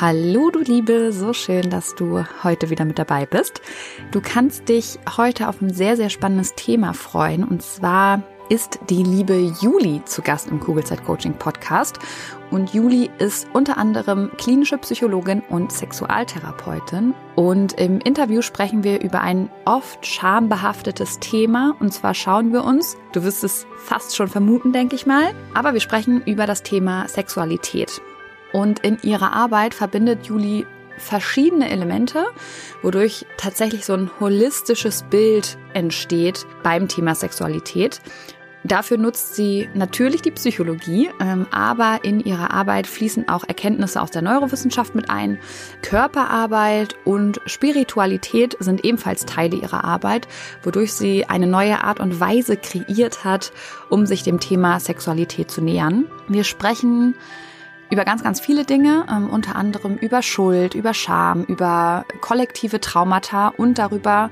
Hallo du Liebe, so schön, dass du heute wieder mit dabei bist. Du kannst dich heute auf ein sehr, sehr spannendes Thema freuen und zwar ist die liebe Juli zu Gast im Kugelzeit Coaching Podcast. Und Juli ist unter anderem klinische Psychologin und Sexualtherapeutin. Und im Interview sprechen wir über ein oft schambehaftetes Thema. Und zwar schauen wir uns, du wirst es fast schon vermuten, denke ich mal, aber wir sprechen über das Thema Sexualität. Und in ihrer Arbeit verbindet Juli verschiedene Elemente, wodurch tatsächlich so ein holistisches Bild entsteht beim Thema Sexualität. Dafür nutzt sie natürlich die Psychologie, ähm, aber in ihrer Arbeit fließen auch Erkenntnisse aus der Neurowissenschaft mit ein. Körperarbeit und Spiritualität sind ebenfalls Teile ihrer Arbeit, wodurch sie eine neue Art und Weise kreiert hat, um sich dem Thema Sexualität zu nähern. Wir sprechen über ganz, ganz viele Dinge, ähm, unter anderem über Schuld, über Scham, über kollektive Traumata und darüber,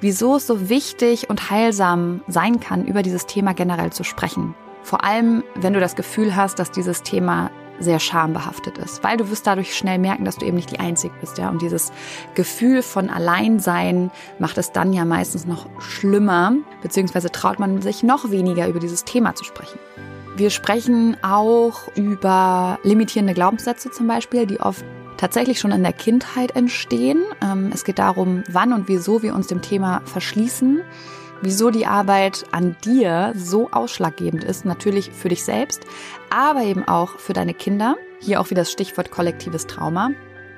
wieso es so wichtig und heilsam sein kann, über dieses Thema generell zu sprechen. Vor allem, wenn du das Gefühl hast, dass dieses Thema sehr schambehaftet ist, weil du wirst dadurch schnell merken, dass du eben nicht die Einzige bist, ja. Und dieses Gefühl von Alleinsein macht es dann ja meistens noch schlimmer, beziehungsweise traut man sich noch weniger über dieses Thema zu sprechen. Wir sprechen auch über limitierende Glaubenssätze zum Beispiel, die oft tatsächlich schon in der Kindheit entstehen. Ähm, es geht darum, wann und wieso wir uns dem Thema verschließen, wieso die Arbeit an dir so ausschlaggebend ist, natürlich für dich selbst, aber eben auch für deine Kinder. Hier auch wieder das Stichwort kollektives Trauma.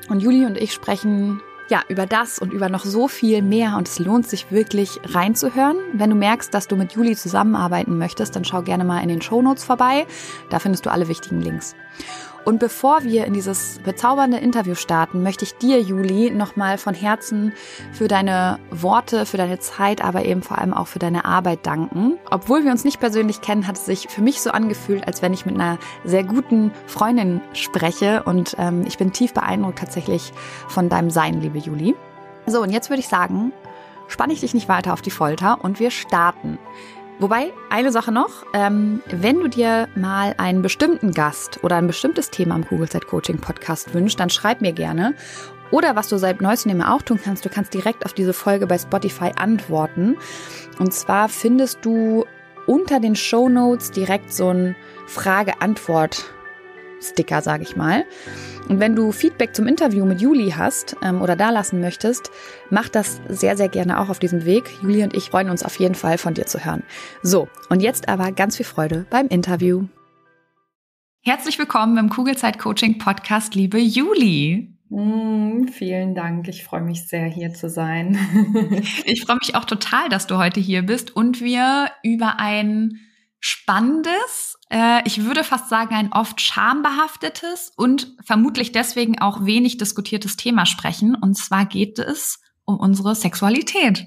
Und Juli und ich sprechen ja, über das und über noch so viel mehr und es lohnt sich wirklich reinzuhören. Wenn du merkst, dass du mit Juli zusammenarbeiten möchtest, dann schau gerne mal in den Show Notes vorbei. Da findest du alle wichtigen Links. Und bevor wir in dieses bezaubernde Interview starten, möchte ich dir, Juli, nochmal von Herzen für deine Worte, für deine Zeit, aber eben vor allem auch für deine Arbeit danken. Obwohl wir uns nicht persönlich kennen, hat es sich für mich so angefühlt, als wenn ich mit einer sehr guten Freundin spreche. Und ähm, ich bin tief beeindruckt tatsächlich von deinem Sein, liebe Juli. So, und jetzt würde ich sagen, spanne ich dich nicht weiter auf die Folter und wir starten. Wobei, eine Sache noch, ähm, wenn du dir mal einen bestimmten Gast oder ein bestimmtes Thema im Set Coaching Podcast wünschst, dann schreib mir gerne. Oder was du seit neuestem immer auch tun kannst, du kannst direkt auf diese Folge bei Spotify antworten. Und zwar findest du unter den Show Notes direkt so ein Frage-Antwort Sticker, sage ich mal. Und wenn du Feedback zum Interview mit Juli hast ähm, oder da lassen möchtest, mach das sehr, sehr gerne auch auf diesem Weg. Juli und ich freuen uns auf jeden Fall von dir zu hören. So, und jetzt aber ganz viel Freude beim Interview. Herzlich willkommen im Kugelzeit Coaching Podcast, liebe Juli. Mm, vielen Dank. Ich freue mich sehr, hier zu sein. ich freue mich auch total, dass du heute hier bist und wir über ein spannendes, äh, ich würde fast sagen ein oft schambehaftetes und vermutlich deswegen auch wenig diskutiertes Thema sprechen. Und zwar geht es um unsere Sexualität.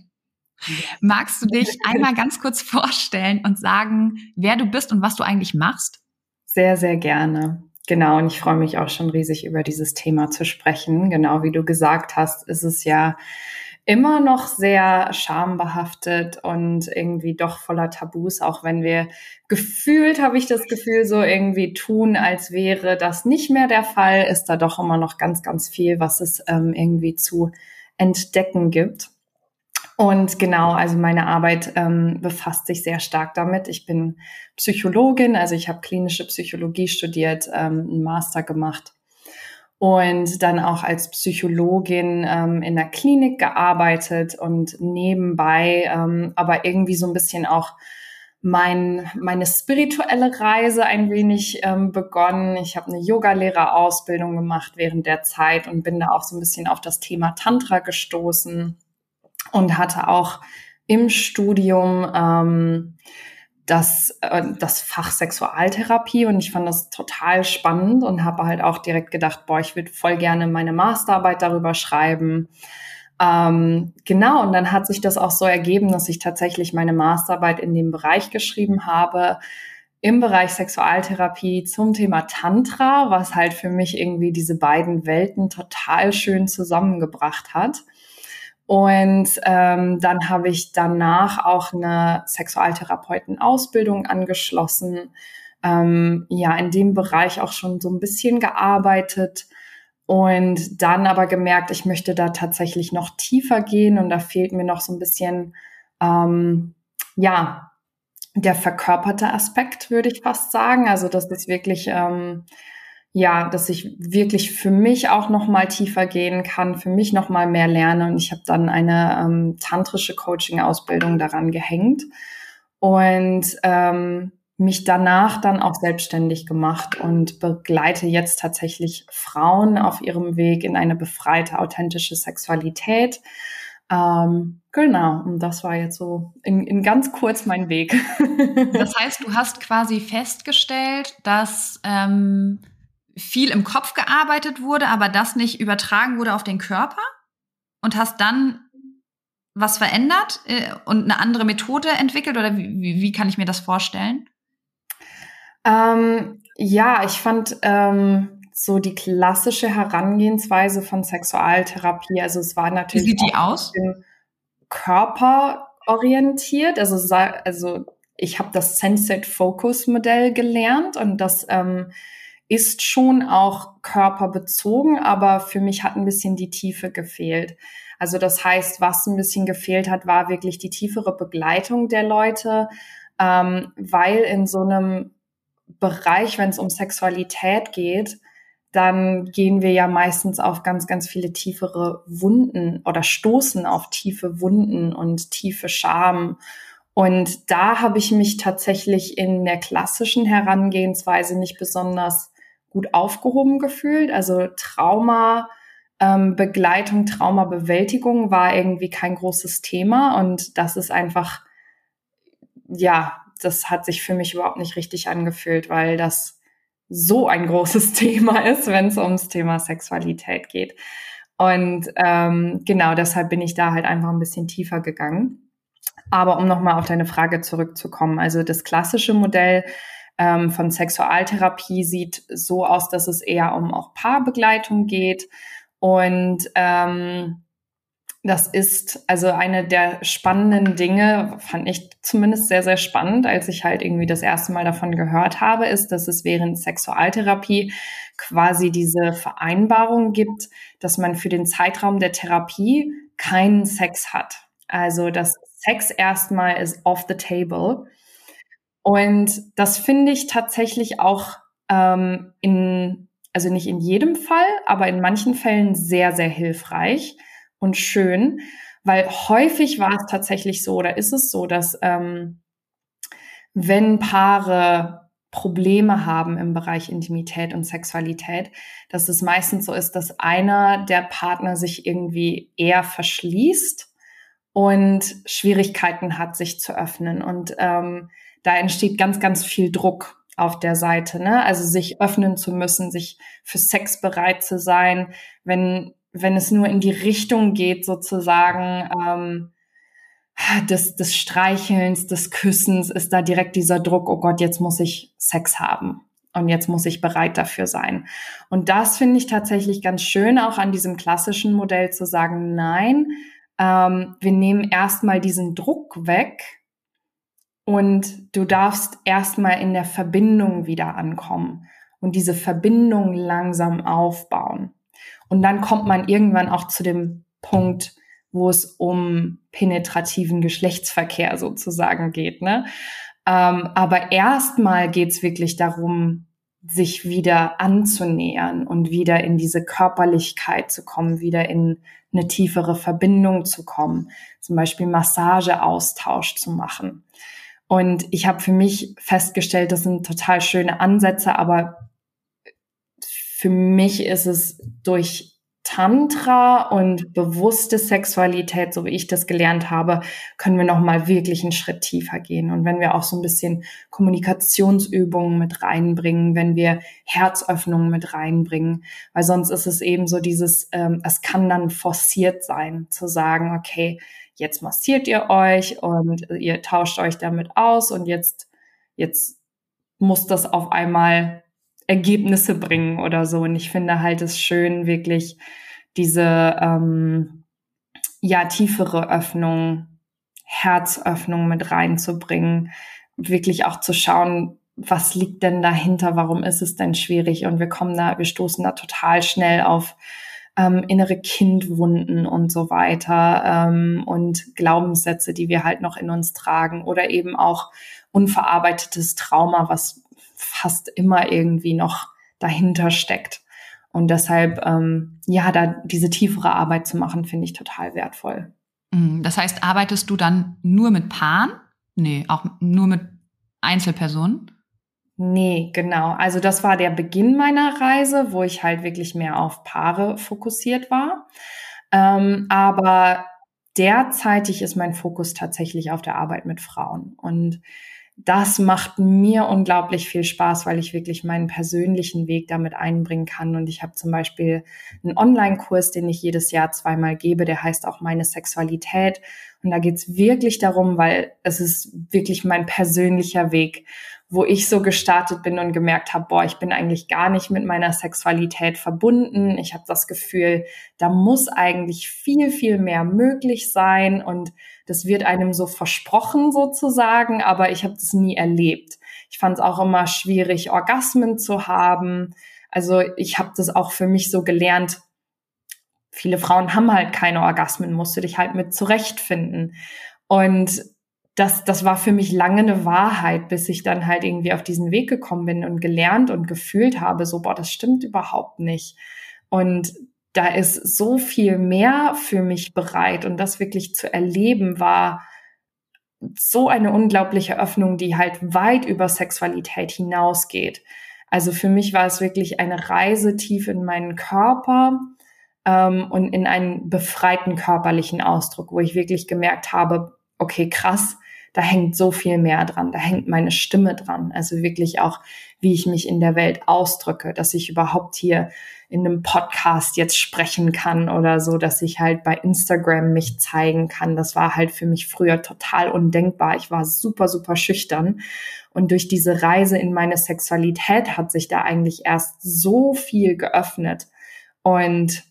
Magst du dich einmal ganz kurz vorstellen und sagen, wer du bist und was du eigentlich machst? Sehr, sehr gerne. Genau, und ich freue mich auch schon riesig über dieses Thema zu sprechen. Genau wie du gesagt hast, ist es ja immer noch sehr schambehaftet und irgendwie doch voller Tabus, auch wenn wir gefühlt, habe ich das Gefühl, so irgendwie tun, als wäre das nicht mehr der Fall, ist da doch immer noch ganz, ganz viel, was es ähm, irgendwie zu entdecken gibt. Und genau, also meine Arbeit ähm, befasst sich sehr stark damit. Ich bin Psychologin, also ich habe klinische Psychologie studiert, ähm, einen Master gemacht und dann auch als Psychologin ähm, in der Klinik gearbeitet und nebenbei ähm, aber irgendwie so ein bisschen auch mein, meine spirituelle Reise ein wenig ähm, begonnen. Ich habe eine Yogalehrerausbildung gemacht während der Zeit und bin da auch so ein bisschen auf das Thema Tantra gestoßen und hatte auch im Studium ähm, das, äh, das Fach Sexualtherapie und ich fand das total spannend und habe halt auch direkt gedacht, boah, ich würde voll gerne meine Masterarbeit darüber schreiben. Ähm, genau, und dann hat sich das auch so ergeben, dass ich tatsächlich meine Masterarbeit in dem Bereich geschrieben habe, im Bereich Sexualtherapie zum Thema Tantra, was halt für mich irgendwie diese beiden Welten total schön zusammengebracht hat. Und ähm, dann habe ich danach auch eine Sexualtherapeutenausbildung angeschlossen. Ähm, ja, in dem Bereich auch schon so ein bisschen gearbeitet und dann aber gemerkt, ich möchte da tatsächlich noch tiefer gehen und da fehlt mir noch so ein bisschen, ähm, ja, der verkörperte Aspekt, würde ich fast sagen. Also, das ist wirklich ähm, ja, dass ich wirklich für mich auch noch mal tiefer gehen kann, für mich noch mal mehr lerne. Und ich habe dann eine ähm, tantrische Coaching-Ausbildung daran gehängt und ähm, mich danach dann auch selbstständig gemacht und begleite jetzt tatsächlich Frauen auf ihrem Weg in eine befreite, authentische Sexualität. Ähm, genau, und das war jetzt so in, in ganz kurz mein Weg. das heißt, du hast quasi festgestellt, dass ähm viel im Kopf gearbeitet wurde, aber das nicht übertragen wurde auf den Körper und hast dann was verändert äh, und eine andere Methode entwickelt oder wie, wie kann ich mir das vorstellen? Ähm, ja, ich fand ähm, so die klassische Herangehensweise von Sexualtherapie, also es war natürlich wie sieht die aus? körperorientiert, also also ich habe das Sensate Focus Modell gelernt und das ähm, ist schon auch körperbezogen, aber für mich hat ein bisschen die Tiefe gefehlt. Also das heißt, was ein bisschen gefehlt hat, war wirklich die tiefere Begleitung der Leute, ähm, weil in so einem Bereich, wenn es um Sexualität geht, dann gehen wir ja meistens auf ganz, ganz viele tiefere Wunden oder stoßen auf tiefe Wunden und tiefe Scham. Und da habe ich mich tatsächlich in der klassischen Herangehensweise nicht besonders gut aufgehoben gefühlt. Also Trauma, ähm, Begleitung, Traumabewältigung war irgendwie kein großes Thema und das ist einfach, ja, das hat sich für mich überhaupt nicht richtig angefühlt, weil das so ein großes Thema ist, wenn es ums Thema Sexualität geht. Und ähm, genau deshalb bin ich da halt einfach ein bisschen tiefer gegangen. Aber um nochmal auf deine Frage zurückzukommen, also das klassische Modell ähm, von Sexualtherapie sieht so aus, dass es eher um auch Paarbegleitung geht. Und ähm, das ist also eine der spannenden Dinge, fand ich zumindest sehr, sehr spannend, als ich halt irgendwie das erste Mal davon gehört habe, ist, dass es während Sexualtherapie quasi diese Vereinbarung gibt, dass man für den Zeitraum der Therapie keinen Sex hat. Also, dass Sex erstmal ist off the table. Und das finde ich tatsächlich auch ähm, in, also nicht in jedem Fall, aber in manchen Fällen sehr, sehr hilfreich und schön, weil häufig war es tatsächlich so oder ist es so, dass ähm, wenn Paare Probleme haben im Bereich Intimität und Sexualität, dass es meistens so ist, dass einer der Partner sich irgendwie eher verschließt und Schwierigkeiten hat, sich zu öffnen. Und ähm, da entsteht ganz, ganz viel Druck auf der Seite, ne? Also sich öffnen zu müssen, sich für Sex bereit zu sein, wenn wenn es nur in die Richtung geht, sozusagen ähm, des, des Streichelns, des Küssens, ist da direkt dieser Druck, oh Gott, jetzt muss ich Sex haben. Und jetzt muss ich bereit dafür sein. Und das finde ich tatsächlich ganz schön, auch an diesem klassischen Modell zu sagen, nein, ähm, wir nehmen erstmal diesen Druck weg und du darfst erstmal in der Verbindung wieder ankommen und diese Verbindung langsam aufbauen. Und dann kommt man irgendwann auch zu dem Punkt, wo es um penetrativen Geschlechtsverkehr sozusagen geht. Ne? Ähm, aber erstmal geht es wirklich darum, sich wieder anzunähern und wieder in diese Körperlichkeit zu kommen, wieder in eine tiefere Verbindung zu kommen, zum Beispiel Massageaustausch zu machen. Und ich habe für mich festgestellt, das sind total schöne Ansätze, aber für mich ist es durch Tantra und bewusste Sexualität, so wie ich das gelernt habe, können wir noch mal wirklich einen Schritt tiefer gehen. Und wenn wir auch so ein bisschen Kommunikationsübungen mit reinbringen, wenn wir Herzöffnungen mit reinbringen, weil sonst ist es eben so dieses, ähm, es kann dann forciert sein, zu sagen, okay, jetzt massiert ihr euch und ihr tauscht euch damit aus und jetzt, jetzt muss das auf einmal Ergebnisse bringen oder so. Und ich finde halt es schön, wirklich diese ähm, ja tiefere Öffnung, Herzöffnung mit reinzubringen, wirklich auch zu schauen, was liegt denn dahinter, warum ist es denn schwierig? Und wir kommen da, wir stoßen da total schnell auf ähm, innere Kindwunden und so weiter ähm, und Glaubenssätze, die wir halt noch in uns tragen oder eben auch unverarbeitetes Trauma, was fast immer irgendwie noch dahinter steckt. Und deshalb, ähm, ja, da diese tiefere Arbeit zu machen, finde ich total wertvoll. Mhm. Das heißt, arbeitest du dann nur mit Paaren? Nee, auch nur mit Einzelpersonen? Nee, genau. Also das war der Beginn meiner Reise, wo ich halt wirklich mehr auf Paare fokussiert war. Ähm, aber derzeitig ist mein Fokus tatsächlich auf der Arbeit mit Frauen. Und das macht mir unglaublich viel Spaß, weil ich wirklich meinen persönlichen Weg damit einbringen kann. Und ich habe zum Beispiel einen Online-Kurs, den ich jedes Jahr zweimal gebe, der heißt auch meine Sexualität. Und da geht's wirklich darum, weil es ist wirklich mein persönlicher Weg wo ich so gestartet bin und gemerkt habe, boah, ich bin eigentlich gar nicht mit meiner Sexualität verbunden. Ich habe das Gefühl, da muss eigentlich viel, viel mehr möglich sein und das wird einem so versprochen sozusagen, aber ich habe das nie erlebt. Ich fand es auch immer schwierig, Orgasmen zu haben. Also ich habe das auch für mich so gelernt. Viele Frauen haben halt keine Orgasmen, musst du dich halt mit zurechtfinden. Und das, das war für mich lange eine Wahrheit, bis ich dann halt irgendwie auf diesen Weg gekommen bin und gelernt und gefühlt habe, so, boah, das stimmt überhaupt nicht. Und da ist so viel mehr für mich bereit und das wirklich zu erleben war so eine unglaubliche Öffnung, die halt weit über Sexualität hinausgeht. Also für mich war es wirklich eine Reise tief in meinen Körper ähm, und in einen befreiten körperlichen Ausdruck, wo ich wirklich gemerkt habe, okay, krass, da hängt so viel mehr dran. Da hängt meine Stimme dran. Also wirklich auch, wie ich mich in der Welt ausdrücke, dass ich überhaupt hier in einem Podcast jetzt sprechen kann oder so, dass ich halt bei Instagram mich zeigen kann. Das war halt für mich früher total undenkbar. Ich war super, super schüchtern. Und durch diese Reise in meine Sexualität hat sich da eigentlich erst so viel geöffnet. Und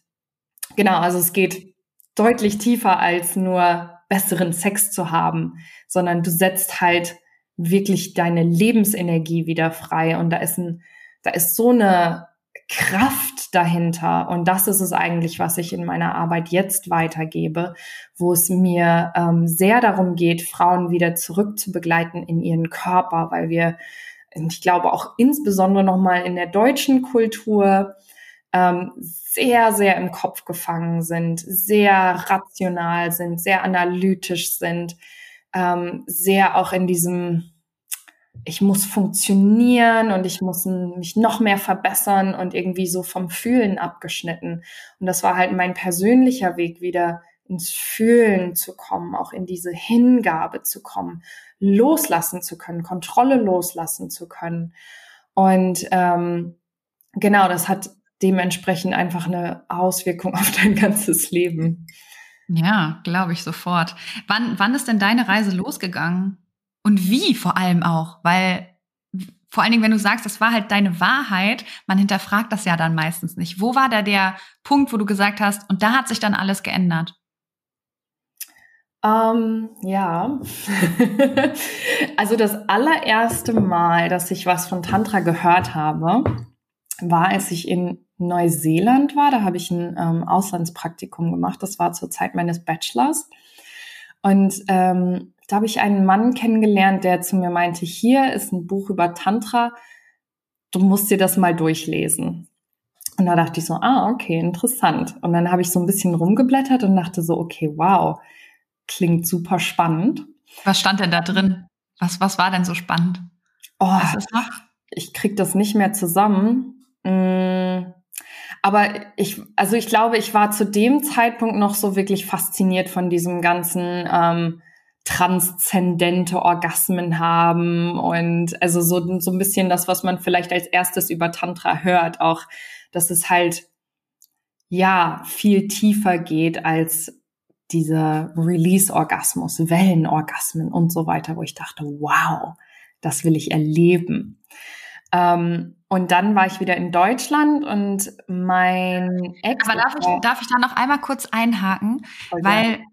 genau, also es geht deutlich tiefer als nur besseren Sex zu haben, sondern du setzt halt wirklich deine Lebensenergie wieder frei und da ist ein, da ist so eine Kraft dahinter. Und das ist es eigentlich, was ich in meiner Arbeit jetzt weitergebe, wo es mir ähm, sehr darum geht, Frauen wieder zurück zu begleiten in ihren Körper, weil wir, ich glaube auch insbesondere nochmal in der deutschen Kultur, ähm, sehr, sehr im Kopf gefangen sind, sehr rational sind, sehr analytisch sind, ähm, sehr auch in diesem ich muss funktionieren und ich muss mich noch mehr verbessern und irgendwie so vom Fühlen abgeschnitten. Und das war halt mein persönlicher Weg, wieder ins Fühlen zu kommen, auch in diese Hingabe zu kommen, loslassen zu können, Kontrolle loslassen zu können. Und ähm, genau, das hat dementsprechend einfach eine Auswirkung auf dein ganzes Leben. Ja, glaube ich sofort. Wann, wann ist denn deine Reise losgegangen? Und wie vor allem auch, weil vor allen Dingen, wenn du sagst, das war halt deine Wahrheit, man hinterfragt das ja dann meistens nicht. Wo war da der Punkt, wo du gesagt hast, und da hat sich dann alles geändert? Ähm, ja, also das allererste Mal, dass ich was von Tantra gehört habe, war, als ich in Neuseeland war. Da habe ich ein ähm, Auslandspraktikum gemacht. Das war zur Zeit meines Bachelors. Und ähm, da habe ich einen Mann kennengelernt, der zu mir meinte, hier ist ein Buch über Tantra, du musst dir das mal durchlesen. Und da dachte ich so, ah, okay, interessant. Und dann habe ich so ein bisschen rumgeblättert und dachte so, okay, wow, klingt super spannend. Was stand denn da drin? Was, was war denn so spannend? Oh, ich krieg das nicht mehr zusammen. Mm, aber ich, also ich glaube, ich war zu dem Zeitpunkt noch so wirklich fasziniert von diesem ganzen ähm, transzendente Orgasmen haben und also so, so ein bisschen das, was man vielleicht als erstes über Tantra hört, auch, dass es halt, ja, viel tiefer geht als dieser Release-Orgasmus, Wellenorgasmen und so weiter, wo ich dachte, wow, das will ich erleben. Ähm, und dann war ich wieder in Deutschland und mein Ex. Aber darf ich, darf ich da noch einmal kurz einhaken? Okay. Weil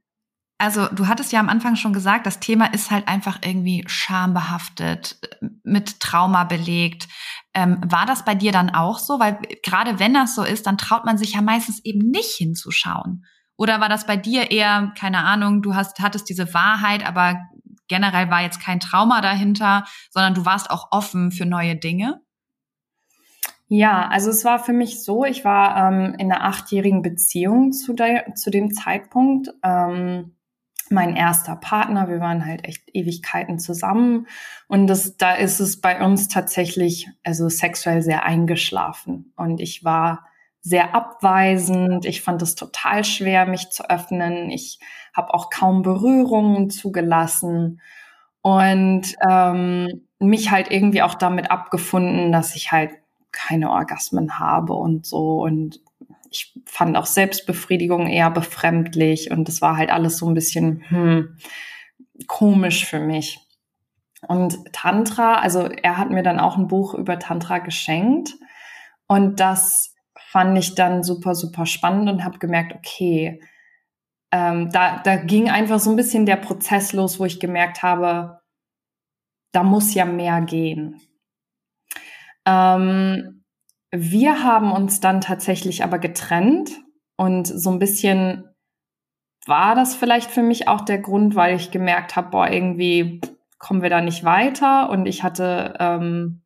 also du hattest ja am Anfang schon gesagt, das Thema ist halt einfach irgendwie schambehaftet, mit Trauma belegt. Ähm, war das bei dir dann auch so? Weil gerade wenn das so ist, dann traut man sich ja meistens eben nicht hinzuschauen. Oder war das bei dir eher, keine Ahnung, du hast, hattest diese Wahrheit, aber generell war jetzt kein Trauma dahinter, sondern du warst auch offen für neue Dinge? Ja, also es war für mich so, ich war ähm, in einer achtjährigen Beziehung zu, der, zu dem Zeitpunkt. Ähm, mein erster Partner. Wir waren halt echt Ewigkeiten zusammen. Und das, da ist es bei uns tatsächlich, also sexuell sehr eingeschlafen. Und ich war sehr abweisend. Ich fand es total schwer, mich zu öffnen. Ich habe auch kaum Berührungen zugelassen und ähm, mich halt irgendwie auch damit abgefunden, dass ich halt keine Orgasmen habe und so und ich fand auch Selbstbefriedigung eher befremdlich und das war halt alles so ein bisschen hm, komisch für mich. Und Tantra, also er hat mir dann auch ein Buch über Tantra geschenkt und das fand ich dann super, super spannend und habe gemerkt, okay, ähm, da, da ging einfach so ein bisschen der Prozess los, wo ich gemerkt habe, da muss ja mehr gehen. Ähm, wir haben uns dann tatsächlich aber getrennt und so ein bisschen war das vielleicht für mich auch der Grund, weil ich gemerkt habe, boah, irgendwie kommen wir da nicht weiter und ich hatte ähm,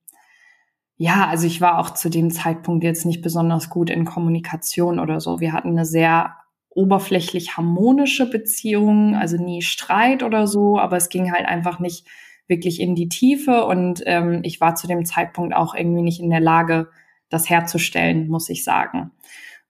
ja, also ich war auch zu dem Zeitpunkt jetzt nicht besonders gut in Kommunikation oder so. Wir hatten eine sehr oberflächlich harmonische Beziehung, also nie Streit oder so, aber es ging halt einfach nicht wirklich in die Tiefe und ähm, ich war zu dem Zeitpunkt auch irgendwie nicht in der Lage, das herzustellen, muss ich sagen.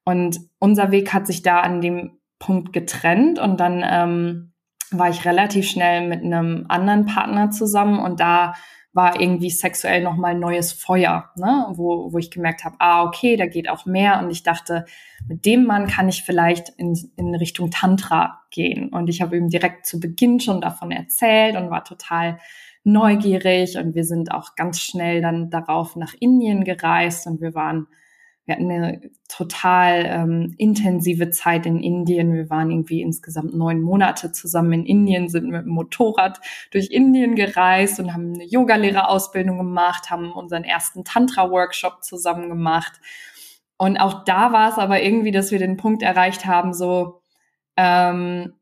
Und unser Weg hat sich da an dem Punkt getrennt und dann ähm, war ich relativ schnell mit einem anderen Partner zusammen und da war irgendwie sexuell nochmal neues Feuer, ne? wo, wo ich gemerkt habe, ah, okay, da geht auch mehr. Und ich dachte, mit dem Mann kann ich vielleicht in, in Richtung Tantra gehen. Und ich habe ihm direkt zu Beginn schon davon erzählt und war total neugierig. Und wir sind auch ganz schnell dann darauf nach Indien gereist und wir waren wir hatten eine total ähm, intensive Zeit in Indien. Wir waren irgendwie insgesamt neun Monate zusammen in Indien, sind mit dem Motorrad durch Indien gereist und haben eine Yogalehrerausbildung gemacht, haben unseren ersten Tantra-Workshop zusammen gemacht. Und auch da war es aber irgendwie, dass wir den Punkt erreicht haben, so, ähm,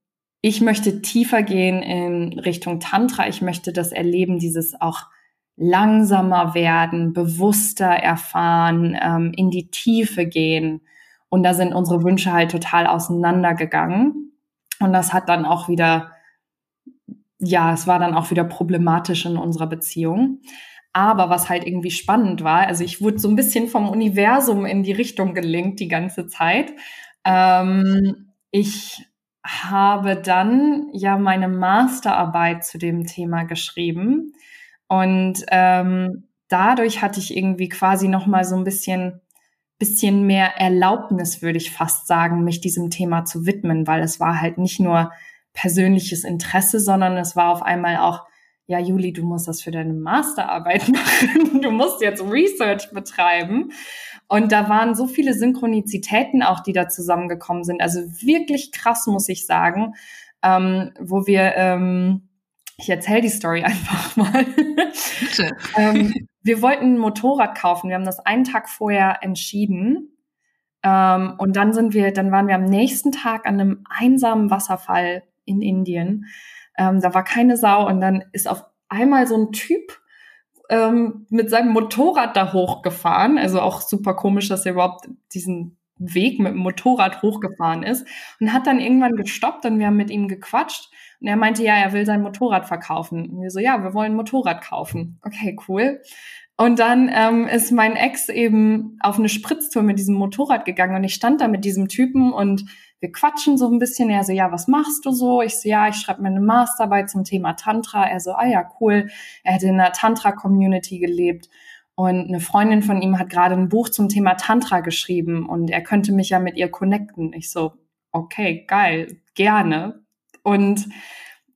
ich möchte tiefer gehen in Richtung Tantra. Ich möchte das Erleben, dieses auch langsamer werden, bewusster erfahren, ähm, in die Tiefe gehen. Und da sind unsere Wünsche halt total auseinandergegangen. Und das hat dann auch wieder, ja, es war dann auch wieder problematisch in unserer Beziehung. Aber was halt irgendwie spannend war, also ich wurde so ein bisschen vom Universum in die Richtung gelinkt die ganze Zeit. Ähm, ich habe dann ja meine Masterarbeit zu dem Thema geschrieben. Und ähm, dadurch hatte ich irgendwie quasi noch mal so ein bisschen bisschen mehr Erlaubnis, würde ich fast sagen, mich diesem Thema zu widmen, weil es war halt nicht nur persönliches Interesse, sondern es war auf einmal auch, ja, Juli, du musst das für deine Masterarbeit machen. Du musst jetzt Research betreiben. Und da waren so viele Synchronizitäten auch, die da zusammengekommen sind. Also wirklich krass, muss ich sagen, ähm, wo wir ähm, ich erzähle die Story einfach mal. Ähm, wir wollten ein Motorrad kaufen. Wir haben das einen Tag vorher entschieden. Ähm, und dann sind wir, dann waren wir am nächsten Tag an einem einsamen Wasserfall in Indien. Ähm, da war keine Sau und dann ist auf einmal so ein Typ ähm, mit seinem Motorrad da hochgefahren. Also auch super komisch, dass er überhaupt diesen Weg mit dem Motorrad hochgefahren ist und hat dann irgendwann gestoppt und wir haben mit ihm gequatscht und er meinte, ja, er will sein Motorrad verkaufen. Und wir so, ja, wir wollen ein Motorrad kaufen. Okay, cool. Und dann ähm, ist mein Ex eben auf eine Spritztour mit diesem Motorrad gegangen und ich stand da mit diesem Typen und wir quatschen so ein bisschen. Er so, ja, was machst du so? Ich so, ja, ich schreibe mir eine Masterarbeit zum Thema Tantra. Er so, ah ja, cool. Er hätte in einer Tantra-Community gelebt. Und eine Freundin von ihm hat gerade ein Buch zum Thema Tantra geschrieben und er könnte mich ja mit ihr connecten. Ich so, okay, geil, gerne. Und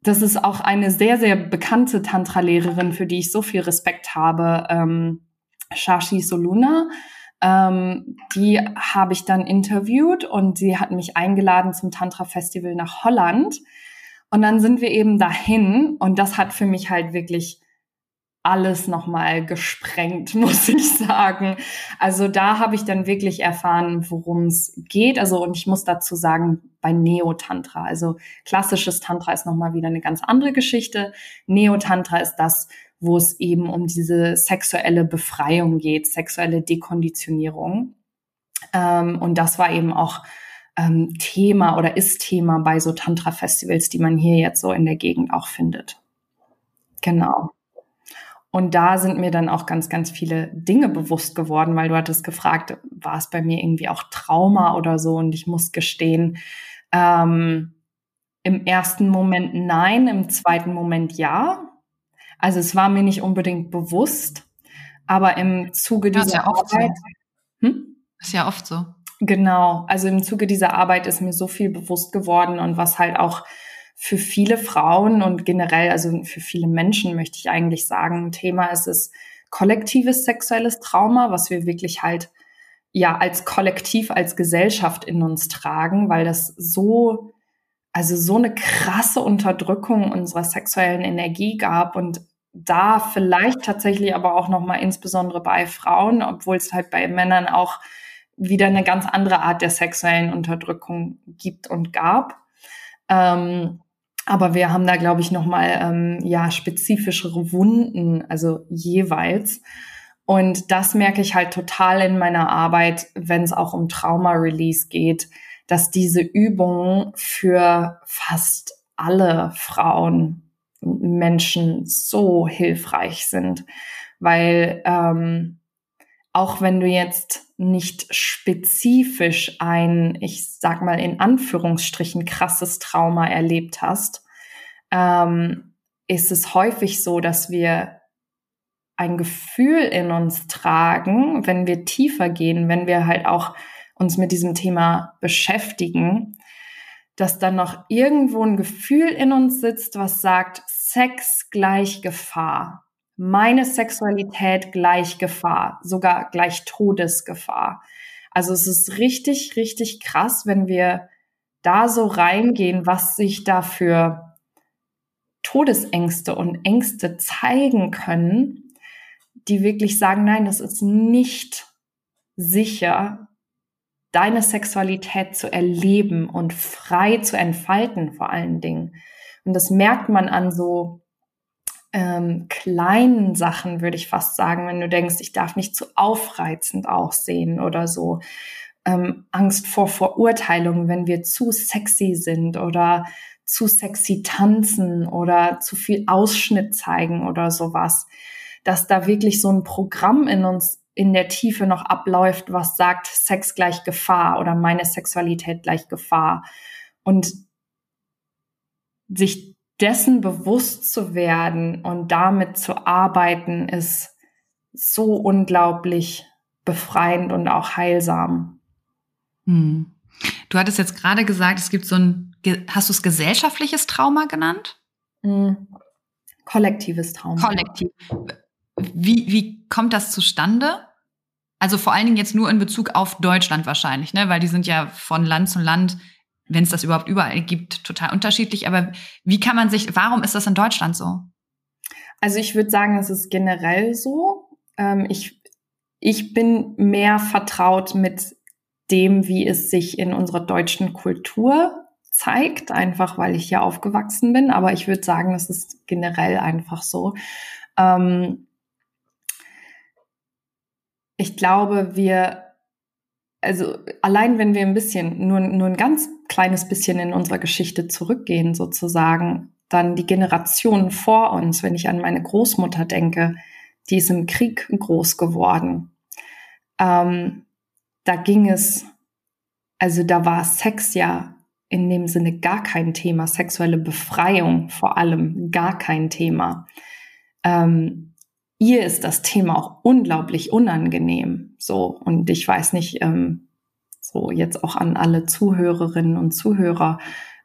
das ist auch eine sehr, sehr bekannte Tantra-Lehrerin, für die ich so viel Respekt habe, ähm, Shashi Soluna. Ähm, die habe ich dann interviewt und sie hat mich eingeladen zum Tantra-Festival nach Holland. Und dann sind wir eben dahin und das hat für mich halt wirklich alles nochmal gesprengt, muss ich sagen. Also da habe ich dann wirklich erfahren, worum es geht. Also und ich muss dazu sagen, bei Neo-Tantra, also klassisches Tantra ist nochmal wieder eine ganz andere Geschichte. Neo-Tantra ist das, wo es eben um diese sexuelle Befreiung geht, sexuelle Dekonditionierung. Ähm, und das war eben auch ähm, Thema oder ist Thema bei so Tantra-Festivals, die man hier jetzt so in der Gegend auch findet. Genau. Und da sind mir dann auch ganz, ganz viele Dinge bewusst geworden, weil du hattest gefragt, war es bei mir irgendwie auch Trauma oder so? Und ich muss gestehen, ähm, im ersten Moment nein, im zweiten Moment ja. Also es war mir nicht unbedingt bewusst, aber im Zuge dieser ja Arbeit. So. Hm? Ist ja oft so. Genau, also im Zuge dieser Arbeit ist mir so viel bewusst geworden und was halt auch für viele Frauen und generell, also für viele Menschen möchte ich eigentlich sagen, ein Thema ist es kollektives sexuelles Trauma, was wir wirklich halt ja als Kollektiv, als Gesellschaft in uns tragen, weil das so, also so eine krasse Unterdrückung unserer sexuellen Energie gab und da vielleicht tatsächlich aber auch noch mal insbesondere bei Frauen, obwohl es halt bei Männern auch wieder eine ganz andere Art der sexuellen Unterdrückung gibt und gab. Ähm, aber wir haben da, glaube ich, nochmal ähm, ja, spezifischere Wunden, also jeweils. Und das merke ich halt total in meiner Arbeit, wenn es auch um Trauma-Release geht, dass diese Übungen für fast alle Frauen, Menschen so hilfreich sind. Weil ähm, auch wenn du jetzt nicht spezifisch ein, ich sag mal in Anführungsstrichen, krasses Trauma erlebt hast, ähm, ist es häufig so, dass wir ein Gefühl in uns tragen, wenn wir tiefer gehen, wenn wir halt auch uns mit diesem Thema beschäftigen, dass dann noch irgendwo ein Gefühl in uns sitzt, was sagt, Sex gleich Gefahr. Meine Sexualität gleich Gefahr, sogar gleich Todesgefahr. Also es ist richtig, richtig krass, wenn wir da so reingehen, was sich da für Todesängste und Ängste zeigen können, die wirklich sagen, nein, das ist nicht sicher, deine Sexualität zu erleben und frei zu entfalten vor allen Dingen. Und das merkt man an so ähm, kleinen Sachen, würde ich fast sagen, wenn du denkst, ich darf nicht zu aufreizend aussehen oder so. Ähm, Angst vor Verurteilung, wenn wir zu sexy sind oder zu sexy tanzen oder zu viel Ausschnitt zeigen oder sowas. Dass da wirklich so ein Programm in uns in der Tiefe noch abläuft, was sagt, Sex gleich Gefahr oder meine Sexualität gleich Gefahr. Und sich dessen bewusst zu werden und damit zu arbeiten, ist so unglaublich befreiend und auch heilsam. Hm. Du hattest jetzt gerade gesagt, es gibt so ein, hast du es gesellschaftliches Trauma genannt? Hm. Kollektives Trauma. Kollektiv. Wie, wie kommt das zustande? Also vor allen Dingen jetzt nur in Bezug auf Deutschland wahrscheinlich, ne? Weil die sind ja von Land zu Land, wenn es das überhaupt überall gibt, total unterschiedlich. Aber wie kann man sich, warum ist das in Deutschland so? Also ich würde sagen, es ist generell so. Ähm, ich, ich bin mehr vertraut mit dem, wie es sich in unserer deutschen Kultur zeigt, einfach weil ich hier aufgewachsen bin. Aber ich würde sagen, es ist generell einfach so. Ähm, ich glaube, wir, also allein wenn wir ein bisschen, nur, nur ein ganz kleines bisschen in unserer Geschichte zurückgehen, sozusagen, dann die Generationen vor uns, wenn ich an meine Großmutter denke, die ist im Krieg groß geworden. Ähm, da ging es, also da war Sex ja in dem Sinne gar kein Thema, sexuelle Befreiung vor allem gar kein Thema. Ähm, ihr ist das Thema auch unglaublich unangenehm. So, und ich weiß nicht, ähm, so jetzt auch an alle Zuhörerinnen und Zuhörer,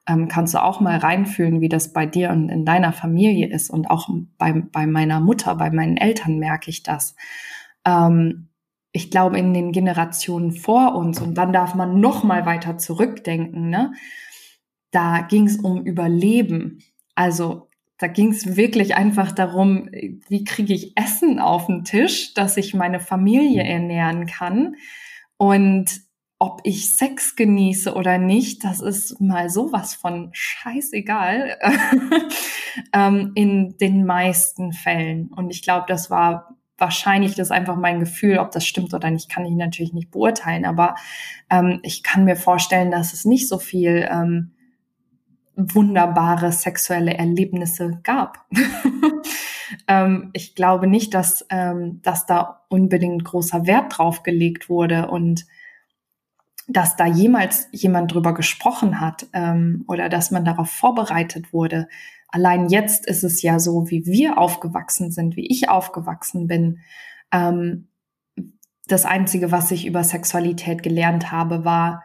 ähm, kannst du auch mal reinfühlen, wie das bei dir und in deiner Familie ist. Und auch bei, bei meiner Mutter, bei meinen Eltern merke ich das. Ähm, ich glaube, in den Generationen vor uns, und dann darf man noch mal weiter zurückdenken, ne? da ging es um Überleben. Also da ging es wirklich einfach darum, wie kriege ich Essen auf den Tisch, dass ich meine Familie mhm. ernähren kann. Und ob ich Sex genieße oder nicht, das ist mal sowas von scheißegal ähm, in den meisten Fällen. Und ich glaube, das war wahrscheinlich das einfach mein Gefühl, ob das stimmt oder nicht, kann ich natürlich nicht beurteilen. Aber ähm, ich kann mir vorstellen, dass es nicht so viel ähm, wunderbare sexuelle Erlebnisse gab. ähm, ich glaube nicht, dass, ähm, dass da unbedingt großer Wert drauf gelegt wurde und dass da jemals jemand drüber gesprochen hat ähm, oder dass man darauf vorbereitet wurde. Allein jetzt ist es ja so, wie wir aufgewachsen sind, wie ich aufgewachsen bin. Ähm, das Einzige, was ich über Sexualität gelernt habe, war,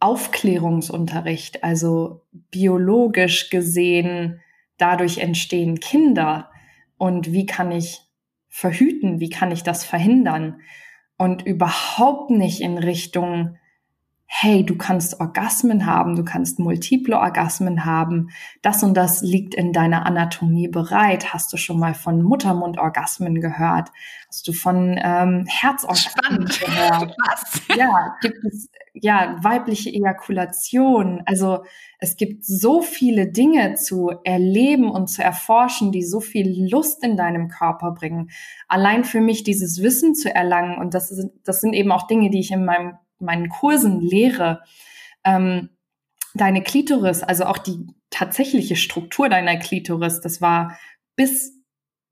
Aufklärungsunterricht, also biologisch gesehen, dadurch entstehen Kinder. Und wie kann ich verhüten, wie kann ich das verhindern? Und überhaupt nicht in Richtung hey, du kannst Orgasmen haben, du kannst multiple Orgasmen haben, das und das liegt in deiner Anatomie bereit. Hast du schon mal von Muttermundorgasmen gehört? Hast du von ähm, Herzorgasmen Spannend. gehört? Was? Ja, gibt es ja weibliche Ejakulation. Also es gibt so viele Dinge zu erleben und zu erforschen, die so viel Lust in deinem Körper bringen. Allein für mich dieses Wissen zu erlangen und das sind das sind eben auch Dinge, die ich in meinem meinen Kursen lehre, ähm, deine Klitoris, also auch die tatsächliche Struktur deiner Klitoris, das war bis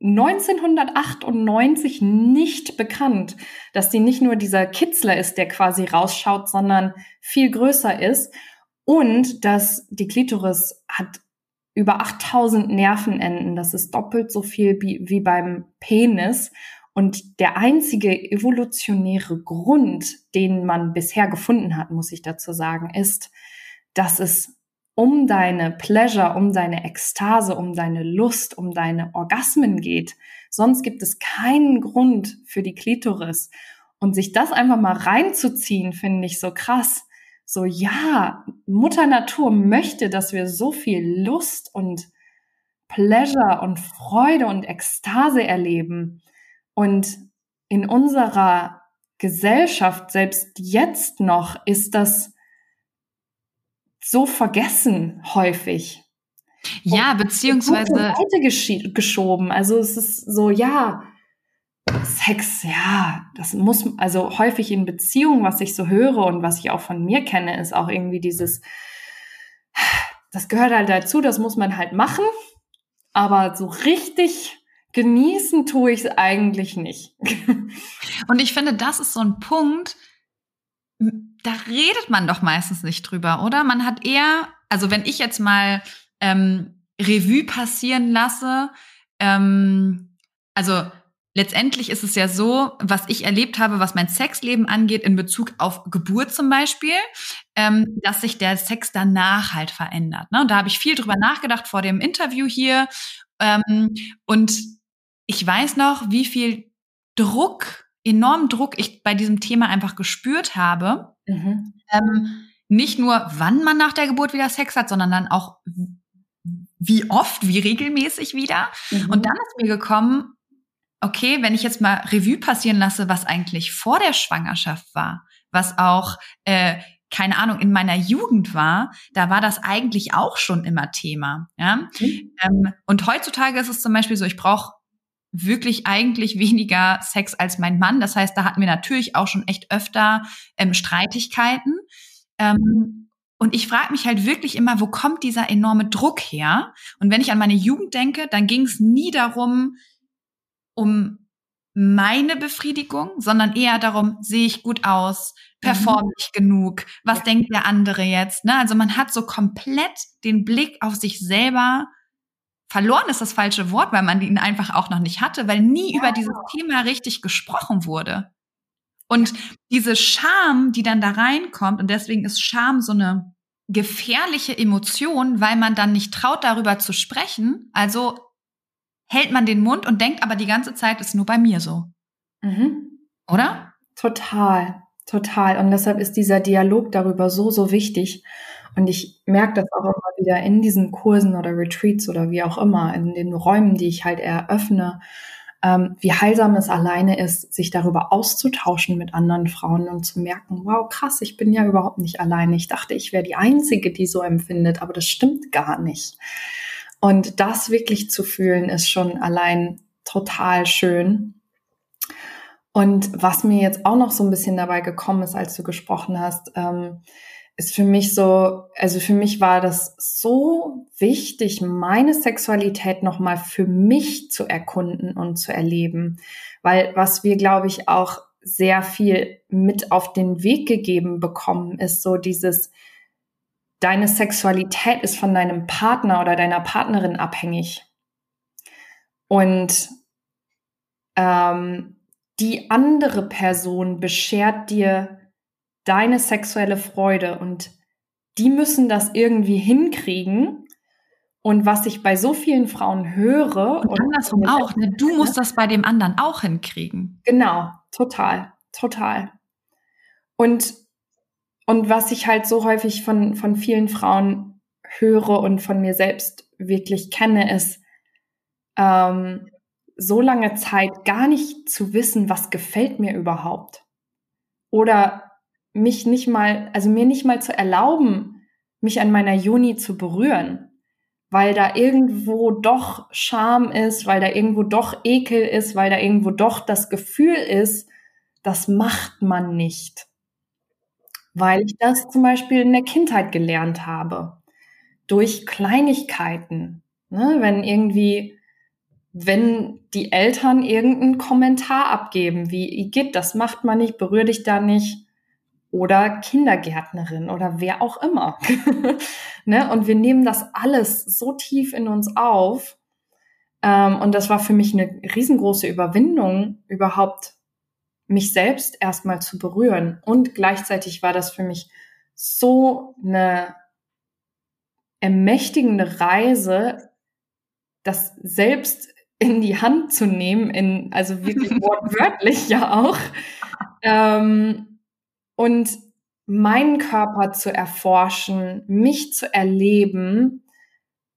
1998 nicht bekannt, dass die nicht nur dieser Kitzler ist, der quasi rausschaut, sondern viel größer ist und dass die Klitoris hat über 8000 Nervenenden. Das ist doppelt so viel wie, wie beim Penis. Und der einzige evolutionäre Grund, den man bisher gefunden hat, muss ich dazu sagen, ist, dass es um deine Pleasure, um deine Ekstase, um deine Lust, um deine Orgasmen geht. Sonst gibt es keinen Grund für die Klitoris. Und sich das einfach mal reinzuziehen, finde ich so krass. So, ja, Mutter Natur möchte, dass wir so viel Lust und Pleasure und Freude und Ekstase erleben. Und in unserer Gesellschaft, selbst jetzt noch, ist das so vergessen häufig. Ja, und beziehungsweise. Seite geschoben. Also es ist so, ja, Sex, ja, das muss, also häufig in Beziehungen, was ich so höre und was ich auch von mir kenne, ist auch irgendwie dieses, das gehört halt dazu, das muss man halt machen. Aber so richtig genießen tue ich es eigentlich nicht. Und ich finde, das ist so ein Punkt, da redet man doch meistens nicht drüber, oder? Man hat eher, also wenn ich jetzt mal ähm, Revue passieren lasse, ähm, also letztendlich ist es ja so, was ich erlebt habe, was mein Sexleben angeht, in Bezug auf Geburt zum Beispiel, ähm, dass sich der Sex danach halt verändert. Ne? Und da habe ich viel drüber nachgedacht vor dem Interview hier. Ähm, und ich weiß noch, wie viel Druck, enormen Druck ich bei diesem Thema einfach gespürt habe. Mhm. Ähm, nicht nur, wann man nach der Geburt wieder Sex hat, sondern dann auch wie oft, wie regelmäßig wieder. Mhm. Und dann ist mir gekommen, okay, wenn ich jetzt mal Revue passieren lasse, was eigentlich vor der Schwangerschaft war, was auch, äh, keine Ahnung, in meiner Jugend war, da war das eigentlich auch schon immer Thema. Ja? Mhm. Ähm, und heutzutage ist es zum Beispiel so, ich brauche wirklich eigentlich weniger Sex als mein Mann. Das heißt, da hatten wir natürlich auch schon echt öfter ähm, Streitigkeiten. Ähm, und ich frage mich halt wirklich immer, wo kommt dieser enorme Druck her? Und wenn ich an meine Jugend denke, dann ging es nie darum, um meine Befriedigung, sondern eher darum, sehe ich gut aus, performe mhm. ich genug, was ja. denkt der andere jetzt? Ne? Also man hat so komplett den Blick auf sich selber verloren ist das falsche Wort, weil man ihn einfach auch noch nicht hatte, weil nie ja. über dieses Thema richtig gesprochen wurde. Und diese Scham, die dann da reinkommt, und deswegen ist Scham so eine gefährliche Emotion, weil man dann nicht traut, darüber zu sprechen. Also hält man den Mund und denkt aber die ganze Zeit, ist nur bei mir so. Mhm. Oder? Total, total. Und deshalb ist dieser Dialog darüber so, so wichtig. Und ich merke das auch immer wieder in diesen Kursen oder Retreats oder wie auch immer, in den Räumen, die ich halt eröffne, ähm, wie heilsam es alleine ist, sich darüber auszutauschen mit anderen Frauen und zu merken, wow, krass, ich bin ja überhaupt nicht alleine. Ich dachte, ich wäre die Einzige, die so empfindet, aber das stimmt gar nicht. Und das wirklich zu fühlen, ist schon allein total schön. Und was mir jetzt auch noch so ein bisschen dabei gekommen ist, als du gesprochen hast, ähm, ist für mich so, also für mich war das so wichtig, meine Sexualität nochmal für mich zu erkunden und zu erleben. Weil was wir, glaube ich, auch sehr viel mit auf den Weg gegeben bekommen, ist so dieses, deine Sexualität ist von deinem Partner oder deiner Partnerin abhängig. Und ähm, die andere Person beschert dir deine sexuelle Freude und die müssen das irgendwie hinkriegen. Und was ich bei so vielen Frauen höre. Und, und andersrum auch, ne? du musst das bei dem anderen auch hinkriegen. Genau, total, total. Und, und was ich halt so häufig von, von vielen Frauen höre und von mir selbst wirklich kenne, ist, ähm, so lange Zeit gar nicht zu wissen, was gefällt mir überhaupt. Oder mich nicht mal, also mir nicht mal zu erlauben, mich an meiner Juni zu berühren, weil da irgendwo doch Scham ist, weil da irgendwo doch Ekel ist, weil da irgendwo doch das Gefühl ist, das macht man nicht. Weil ich das zum Beispiel in der Kindheit gelernt habe. Durch Kleinigkeiten. Ne? Wenn irgendwie, wenn die Eltern irgendeinen Kommentar abgeben, wie, Igitt, das macht man nicht, berühr dich da nicht, oder Kindergärtnerin oder wer auch immer. ne? Und wir nehmen das alles so tief in uns auf. Ähm, und das war für mich eine riesengroße Überwindung, überhaupt mich selbst erstmal zu berühren. Und gleichzeitig war das für mich so eine ermächtigende Reise, das selbst in die Hand zu nehmen, in, also wirklich wortwörtlich ja auch, ähm, und meinen Körper zu erforschen, mich zu erleben,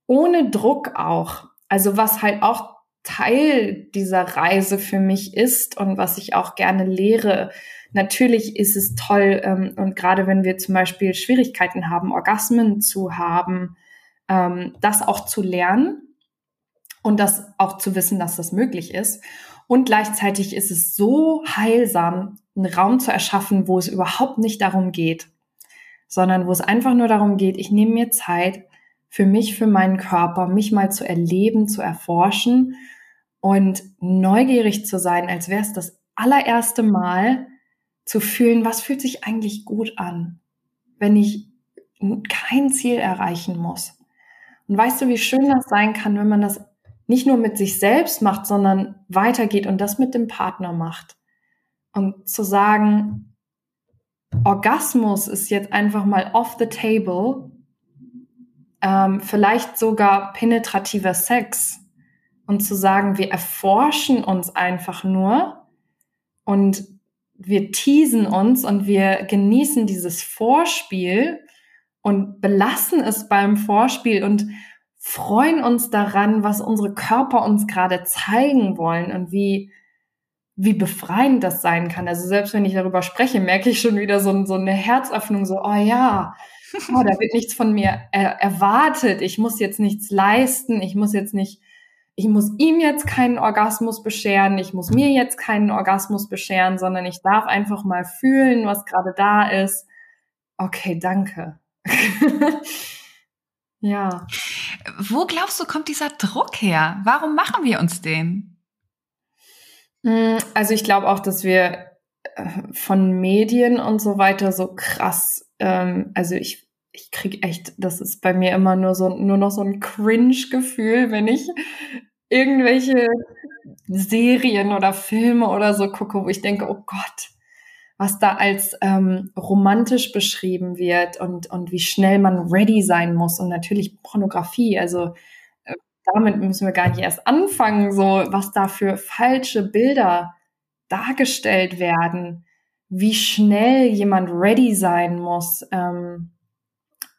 ohne Druck auch. Also was halt auch Teil dieser Reise für mich ist und was ich auch gerne lehre. Natürlich ist es toll ähm, und gerade wenn wir zum Beispiel Schwierigkeiten haben, Orgasmen zu haben, ähm, das auch zu lernen und das auch zu wissen, dass das möglich ist. Und gleichzeitig ist es so heilsam, einen Raum zu erschaffen, wo es überhaupt nicht darum geht, sondern wo es einfach nur darum geht, ich nehme mir Zeit für mich, für meinen Körper, mich mal zu erleben, zu erforschen und neugierig zu sein, als wäre es das allererste Mal zu fühlen, was fühlt sich eigentlich gut an, wenn ich kein Ziel erreichen muss. Und weißt du, wie schön das sein kann, wenn man das nicht nur mit sich selbst macht, sondern weitergeht und das mit dem Partner macht. Und zu sagen, Orgasmus ist jetzt einfach mal off the table, ähm, vielleicht sogar penetrativer Sex. Und zu sagen, wir erforschen uns einfach nur und wir teasen uns und wir genießen dieses Vorspiel und belassen es beim Vorspiel und freuen uns daran, was unsere Körper uns gerade zeigen wollen und wie, wie befreiend das sein kann. Also selbst wenn ich darüber spreche, merke ich schon wieder so, so eine Herzöffnung, so, oh ja, oh, da wird nichts von mir er erwartet. Ich muss jetzt nichts leisten. Ich muss jetzt nicht, ich muss ihm jetzt keinen Orgasmus bescheren. Ich muss mir jetzt keinen Orgasmus bescheren, sondern ich darf einfach mal fühlen, was gerade da ist. Okay, danke. Ja. Wo glaubst du, kommt dieser Druck her? Warum machen wir uns den? Hm, also ich glaube auch, dass wir äh, von Medien und so weiter so krass, ähm, also ich, ich krieg echt, das ist bei mir immer nur so, nur noch so ein Cringe-Gefühl, wenn ich irgendwelche Serien oder Filme oder so gucke, wo ich denke, oh Gott, was da als ähm, romantisch beschrieben wird und, und wie schnell man ready sein muss. Und natürlich Pornografie, also damit müssen wir gar nicht erst anfangen, so was da für falsche Bilder dargestellt werden, wie schnell jemand ready sein muss, ähm,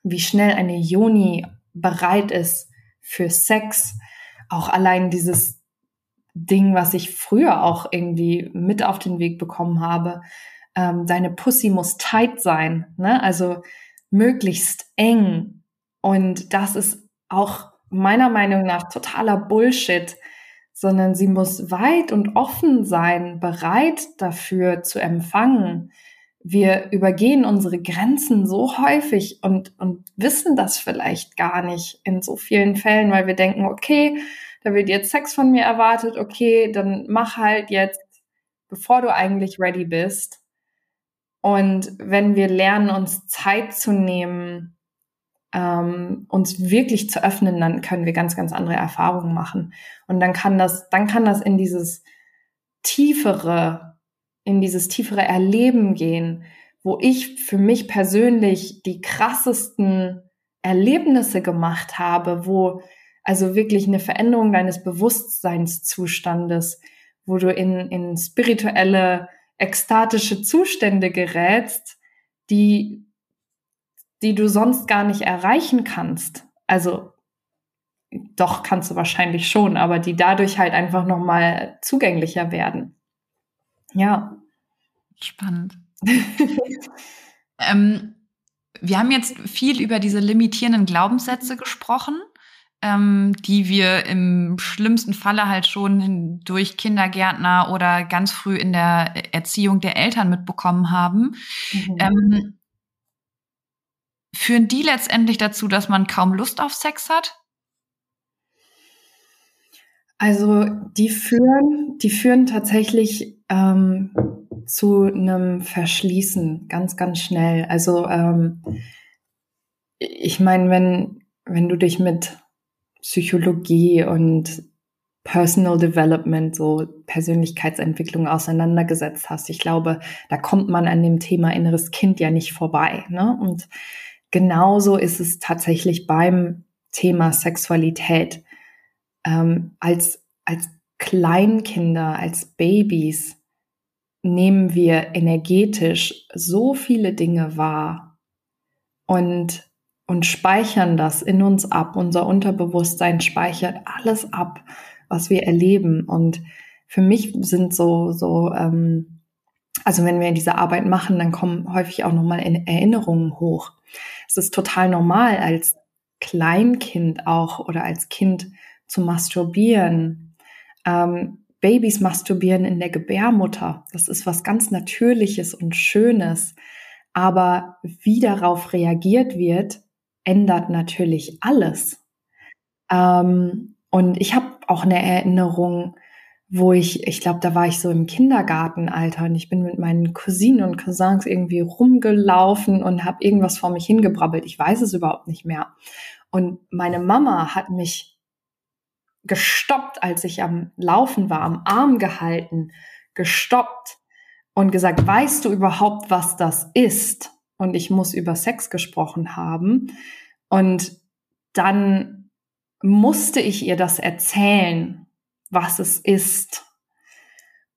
wie schnell eine Joni bereit ist für Sex, auch allein dieses Ding, was ich früher auch irgendwie mit auf den Weg bekommen habe, ähm, deine Pussy muss tight sein, ne? also möglichst eng. Und das ist auch meiner Meinung nach totaler Bullshit, sondern sie muss weit und offen sein, bereit dafür zu empfangen. Wir übergehen unsere Grenzen so häufig und, und wissen das vielleicht gar nicht in so vielen Fällen, weil wir denken, okay, da wird jetzt Sex von mir erwartet, okay, dann mach halt jetzt, bevor du eigentlich ready bist. Und wenn wir lernen, uns Zeit zu nehmen, ähm, uns wirklich zu öffnen, dann können wir ganz, ganz andere Erfahrungen machen. Und dann kann das, dann kann das in dieses tiefere, in dieses tiefere Erleben gehen, wo ich für mich persönlich die krassesten Erlebnisse gemacht habe, wo also wirklich eine Veränderung deines Bewusstseinszustandes, wo du in, in spirituelle ekstatische Zustände gerätst, die, die du sonst gar nicht erreichen kannst. Also doch kannst du wahrscheinlich schon, aber die dadurch halt einfach noch mal zugänglicher werden. Ja. Spannend. ähm, wir haben jetzt viel über diese limitierenden Glaubenssätze gesprochen ähm, die wir im schlimmsten Falle halt schon durch Kindergärtner oder ganz früh in der Erziehung der Eltern mitbekommen haben. Mhm. Ähm, führen die letztendlich dazu, dass man kaum Lust auf Sex hat? Also die führen, die führen tatsächlich ähm, zu einem Verschließen ganz, ganz schnell. Also ähm, ich meine, wenn wenn du dich mit Psychologie und Personal Development, so Persönlichkeitsentwicklung auseinandergesetzt hast, ich glaube, da kommt man an dem Thema inneres Kind ja nicht vorbei. Ne? Und genauso ist es tatsächlich beim Thema Sexualität ähm, als, als Kleinkinder, als Babys nehmen wir energetisch so viele Dinge wahr und, und speichern das in uns ab. Unser Unterbewusstsein speichert alles ab, was wir erleben. Und für mich sind so, so, ähm, also wenn wir diese Arbeit machen, dann kommen häufig auch nochmal Erinnerungen hoch. Es ist total normal als Kleinkind auch oder als Kind zu masturbieren. Ähm, Babys masturbieren in der Gebärmutter. Das ist was ganz Natürliches und Schönes. Aber wie darauf reagiert wird, ändert natürlich alles. Ähm, und ich habe auch eine Erinnerung, wo ich, ich glaube, da war ich so im Kindergartenalter und ich bin mit meinen Cousinen und Cousins irgendwie rumgelaufen und habe irgendwas vor mich hingebrabbelt. Ich weiß es überhaupt nicht mehr. Und meine Mama hat mich gestoppt, als ich am Laufen war, am Arm gehalten, gestoppt und gesagt, weißt du überhaupt, was das ist? Und ich muss über Sex gesprochen haben. Und dann musste ich ihr das erzählen, was es ist.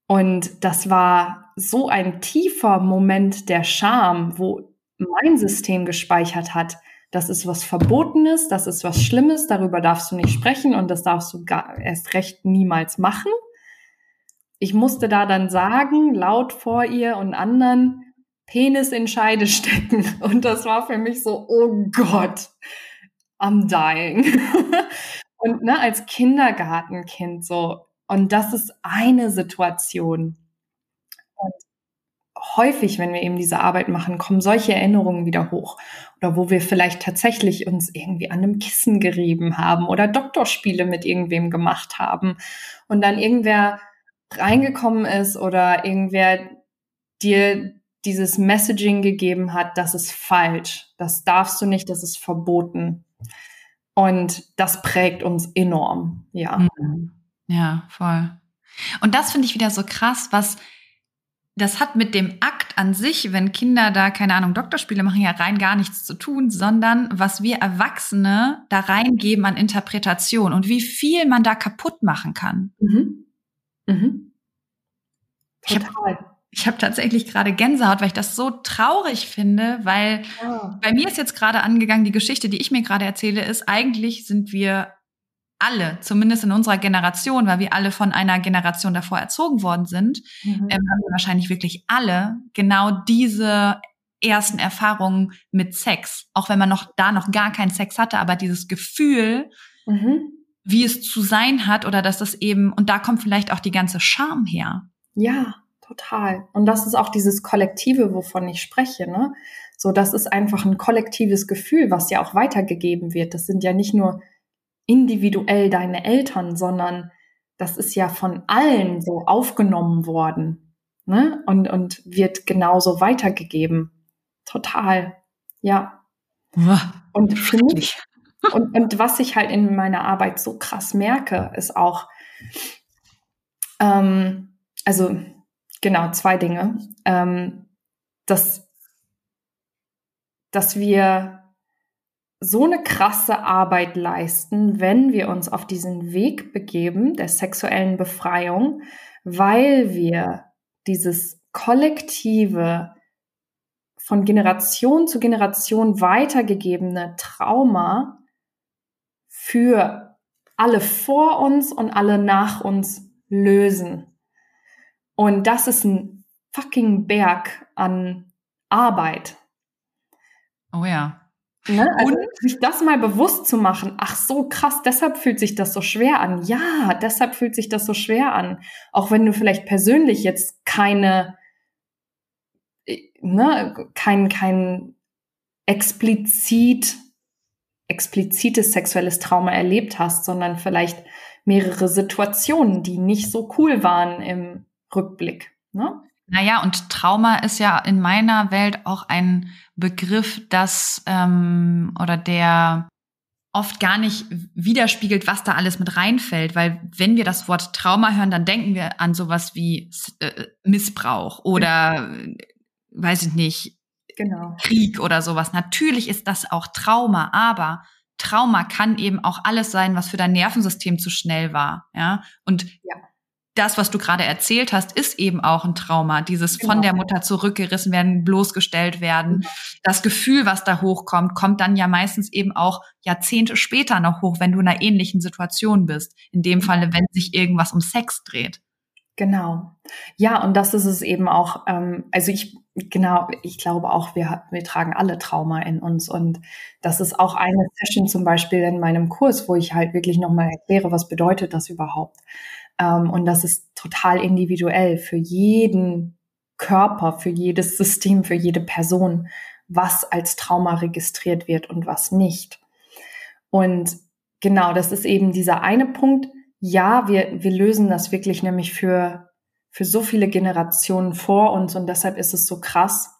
Und das war so ein tiefer Moment der Scham, wo mein System gespeichert hat, das ist was Verbotenes, das ist was Schlimmes, darüber darfst du nicht sprechen und das darfst du gar, erst recht niemals machen. Ich musste da dann sagen, laut vor ihr und anderen, Penis in Scheide stecken. Und das war für mich so, oh Gott, I'm dying. und ne, als Kindergartenkind so. Und das ist eine Situation häufig, wenn wir eben diese Arbeit machen, kommen solche Erinnerungen wieder hoch. Oder wo wir vielleicht tatsächlich uns irgendwie an einem Kissen gerieben haben oder Doktorspiele mit irgendwem gemacht haben und dann irgendwer reingekommen ist oder irgendwer dir dieses Messaging gegeben hat, das ist falsch, das darfst du nicht, das ist verboten. Und das prägt uns enorm, ja. Mhm. Ja, voll. Und das finde ich wieder so krass, was das hat mit dem Akt an sich, wenn Kinder da, keine Ahnung, Doktorspiele machen, ja rein gar nichts zu tun, sondern was wir Erwachsene da reingeben an Interpretation und wie viel man da kaputt machen kann. Mhm. Mhm. Ich habe ich hab tatsächlich gerade Gänsehaut, weil ich das so traurig finde, weil ja. bei mir ist jetzt gerade angegangen, die Geschichte, die ich mir gerade erzähle, ist, eigentlich sind wir alle, zumindest in unserer Generation, weil wir alle von einer Generation davor erzogen worden sind, mhm. ähm, haben wir wahrscheinlich wirklich alle genau diese ersten Erfahrungen mit Sex, auch wenn man noch da noch gar keinen Sex hatte, aber dieses Gefühl, mhm. wie es zu sein hat oder dass das eben, und da kommt vielleicht auch die ganze Scham her. Ja, total. Und das ist auch dieses Kollektive, wovon ich spreche, ne? So, das ist einfach ein kollektives Gefühl, was ja auch weitergegeben wird. Das sind ja nicht nur individuell deine Eltern, sondern das ist ja von allen so aufgenommen worden ne? und, und wird genauso weitergegeben. Total, ja. Und für mich, und, und was ich halt in meiner Arbeit so krass merke, ist auch, ähm, also genau zwei Dinge, ähm, dass, dass wir so eine krasse Arbeit leisten, wenn wir uns auf diesen Weg begeben der sexuellen Befreiung, weil wir dieses kollektive, von Generation zu Generation weitergegebene Trauma für alle vor uns und alle nach uns lösen. Und das ist ein fucking Berg an Arbeit. Oh ja. Ne? Also und sich das mal bewusst zu machen, ach so krass, deshalb fühlt sich das so schwer an. Ja, deshalb fühlt sich das so schwer an. Auch wenn du vielleicht persönlich jetzt keine, äh, ne, kein, kein explizit, explizites sexuelles Trauma erlebt hast, sondern vielleicht mehrere Situationen, die nicht so cool waren im Rückblick. Ne? Naja, und Trauma ist ja in meiner Welt auch ein Begriff, das ähm, oder der oft gar nicht widerspiegelt, was da alles mit reinfällt, weil wenn wir das Wort Trauma hören, dann denken wir an sowas wie äh, Missbrauch oder genau. weiß ich nicht, genau. Krieg oder sowas. Natürlich ist das auch Trauma, aber Trauma kann eben auch alles sein, was für dein Nervensystem zu schnell war, ja? Und ja das, was du gerade erzählt hast, ist eben auch ein Trauma. Dieses genau. von der Mutter zurückgerissen werden, bloßgestellt werden. Mhm. Das Gefühl, was da hochkommt, kommt dann ja meistens eben auch Jahrzehnte später noch hoch, wenn du in einer ähnlichen Situation bist. In dem Falle, wenn sich irgendwas um Sex dreht. Genau. Ja, und das ist es eben auch. Ähm, also ich, genau, ich glaube auch, wir, wir tragen alle Trauma in uns. Und das ist auch eine Session zum Beispiel in meinem Kurs, wo ich halt wirklich nochmal erkläre, was bedeutet das überhaupt. Ähm, und das ist total individuell für jeden Körper, für jedes System, für jede Person, was als Trauma registriert wird und was nicht. Und genau, das ist eben dieser eine Punkt. Ja, wir, wir lösen das wirklich nämlich für, für so viele Generationen vor uns und deshalb ist es so krass.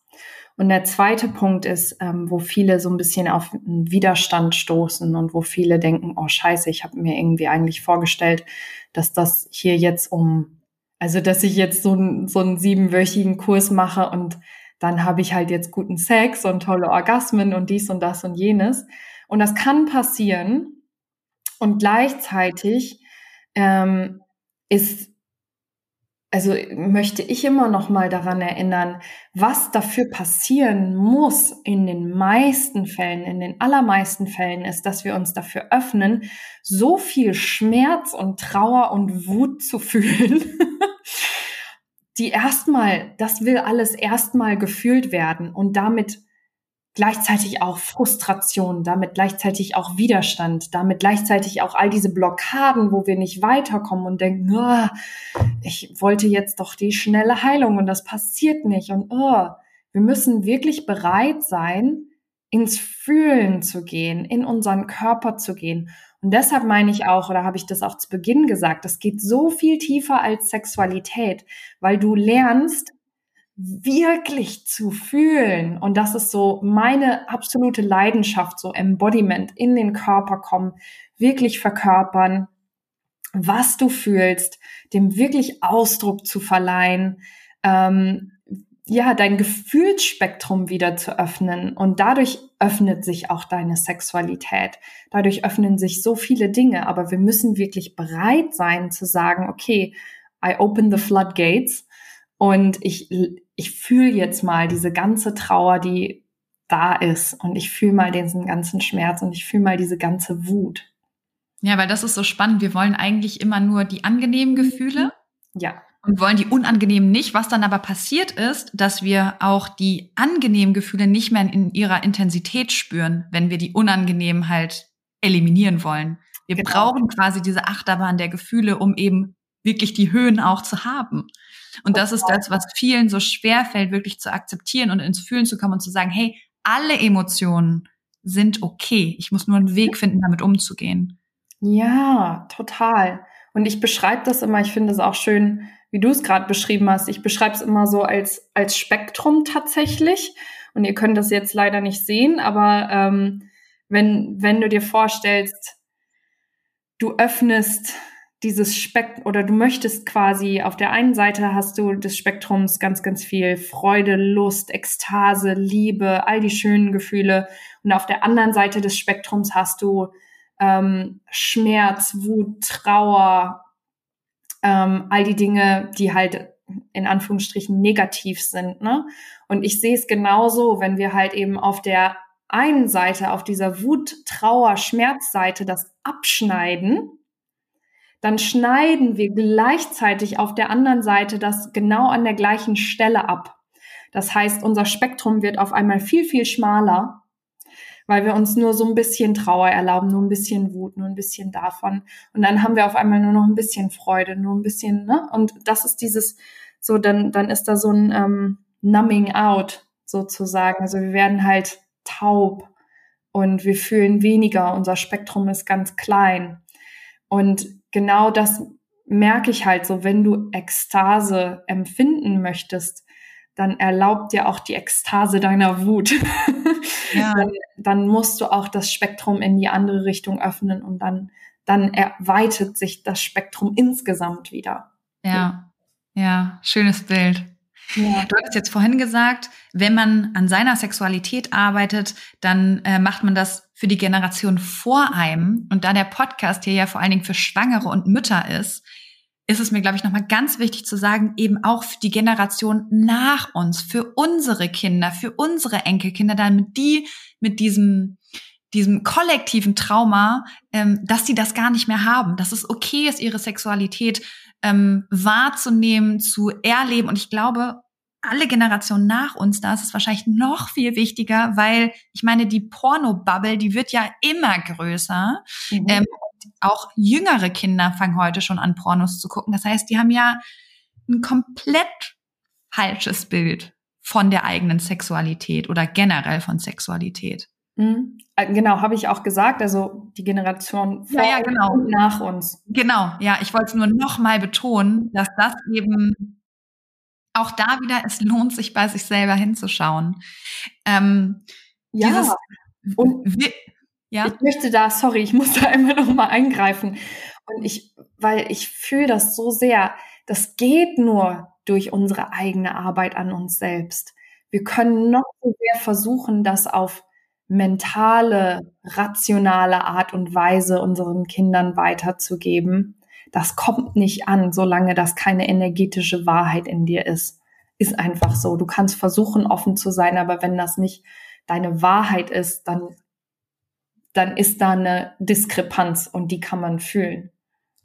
Und der zweite Punkt ist, ähm, wo viele so ein bisschen auf einen Widerstand stoßen und wo viele denken, oh scheiße, ich habe mir irgendwie eigentlich vorgestellt, dass das hier jetzt um, also dass ich jetzt so, ein, so einen siebenwöchigen Kurs mache und dann habe ich halt jetzt guten Sex und tolle Orgasmen und dies und das und jenes. Und das kann passieren. Und gleichzeitig ähm, ist also möchte ich immer noch mal daran erinnern, was dafür passieren muss in den meisten Fällen, in den allermeisten Fällen ist, dass wir uns dafür öffnen, so viel Schmerz und Trauer und Wut zu fühlen, die erstmal, das will alles erstmal gefühlt werden und damit gleichzeitig auch Frustration, damit gleichzeitig auch Widerstand, damit gleichzeitig auch all diese Blockaden, wo wir nicht weiterkommen und denken, oh, ich wollte jetzt doch die schnelle Heilung und das passiert nicht und oh, wir müssen wirklich bereit sein, ins Fühlen zu gehen, in unseren Körper zu gehen. Und deshalb meine ich auch, oder habe ich das auch zu Beginn gesagt, das geht so viel tiefer als Sexualität, weil du lernst, wirklich zu fühlen. Und das ist so meine absolute Leidenschaft, so Embodiment in den Körper kommen, wirklich verkörpern, was du fühlst, dem wirklich Ausdruck zu verleihen, ähm, ja, dein Gefühlsspektrum wieder zu öffnen. Und dadurch öffnet sich auch deine Sexualität. Dadurch öffnen sich so viele Dinge. Aber wir müssen wirklich bereit sein zu sagen, okay, I open the floodgates und ich, ich fühle jetzt mal diese ganze Trauer, die da ist. Und ich fühle mal diesen ganzen Schmerz und ich fühle mal diese ganze Wut. Ja, weil das ist so spannend. Wir wollen eigentlich immer nur die angenehmen Gefühle. Ja. Und wollen die unangenehmen nicht. Was dann aber passiert ist, dass wir auch die angenehmen Gefühle nicht mehr in ihrer Intensität spüren, wenn wir die unangenehmen halt eliminieren wollen. Wir genau. brauchen quasi diese Achterbahn der Gefühle, um eben wirklich die Höhen auch zu haben. Und das ist das, was vielen so schwer fällt, wirklich zu akzeptieren und ins Fühlen zu kommen und zu sagen, hey, alle Emotionen sind okay. Ich muss nur einen Weg finden, damit umzugehen. Ja, total. Und ich beschreibe das immer, ich finde es auch schön, wie du es gerade beschrieben hast. Ich beschreibe es immer so als, als Spektrum tatsächlich. Und ihr könnt das jetzt leider nicht sehen, aber ähm, wenn, wenn du dir vorstellst, du öffnest dieses Spektrum oder du möchtest quasi auf der einen Seite hast du des Spektrums ganz, ganz viel Freude, Lust, Ekstase, Liebe, all die schönen Gefühle. Und auf der anderen Seite des Spektrums hast du ähm, Schmerz, Wut, Trauer, ähm, all die Dinge, die halt in Anführungsstrichen negativ sind. Ne? Und ich sehe es genauso, wenn wir halt eben auf der einen Seite, auf dieser Wut, Trauer, Schmerzseite das abschneiden, dann schneiden wir gleichzeitig auf der anderen Seite das genau an der gleichen Stelle ab. Das heißt, unser Spektrum wird auf einmal viel, viel schmaler, weil wir uns nur so ein bisschen Trauer erlauben, nur ein bisschen Wut, nur ein bisschen davon. Und dann haben wir auf einmal nur noch ein bisschen Freude, nur ein bisschen, ne? Und das ist dieses, so, dann, dann ist da so ein ähm, Numbing out sozusagen. Also wir werden halt taub und wir fühlen weniger, unser Spektrum ist ganz klein. Und genau das merke ich halt so, wenn du Ekstase empfinden möchtest, dann erlaubt dir auch die Ekstase deiner Wut. Ja. dann, dann musst du auch das Spektrum in die andere Richtung öffnen und dann, dann erweitert sich das Spektrum insgesamt wieder. Ja, ja, schönes Bild. Ja. Du hattest jetzt vorhin gesagt, wenn man an seiner Sexualität arbeitet, dann äh, macht man das für die Generation vor einem. Und da der Podcast hier ja vor allen Dingen für Schwangere und Mütter ist, ist es mir, glaube ich, nochmal ganz wichtig zu sagen, eben auch für die Generation nach uns, für unsere Kinder, für unsere Enkelkinder, damit die mit diesem diesem kollektiven Trauma, ähm, dass sie das gar nicht mehr haben, dass es okay ist, ihre Sexualität ähm, wahrzunehmen, zu erleben. Und ich glaube, alle Generationen nach uns, da ist es wahrscheinlich noch viel wichtiger, weil ich meine, die Porno-Bubble, die wird ja immer größer. Mhm. Ähm, auch jüngere Kinder fangen heute schon an, Pornos zu gucken. Das heißt, die haben ja ein komplett falsches Bild von der eigenen Sexualität oder generell von Sexualität. Mhm. Äh, genau, habe ich auch gesagt. Also die Generation vor ja, ja, genau. und nach uns. Genau, ja, ich wollte es nur noch mal betonen, dass das eben auch da wieder, es lohnt sich bei sich selber hinzuschauen. Ähm, ja, dieses, und ja. ich möchte da, sorry, ich muss da einmal noch mal eingreifen. Und ich, weil ich fühle das so sehr, das geht nur durch unsere eigene Arbeit an uns selbst. Wir können noch so sehr versuchen, das auf mentale, rationale Art und Weise unseren Kindern weiterzugeben. Das kommt nicht an, solange das keine energetische Wahrheit in dir ist. Ist einfach so. Du kannst versuchen, offen zu sein, aber wenn das nicht deine Wahrheit ist, dann, dann ist da eine Diskrepanz und die kann man fühlen.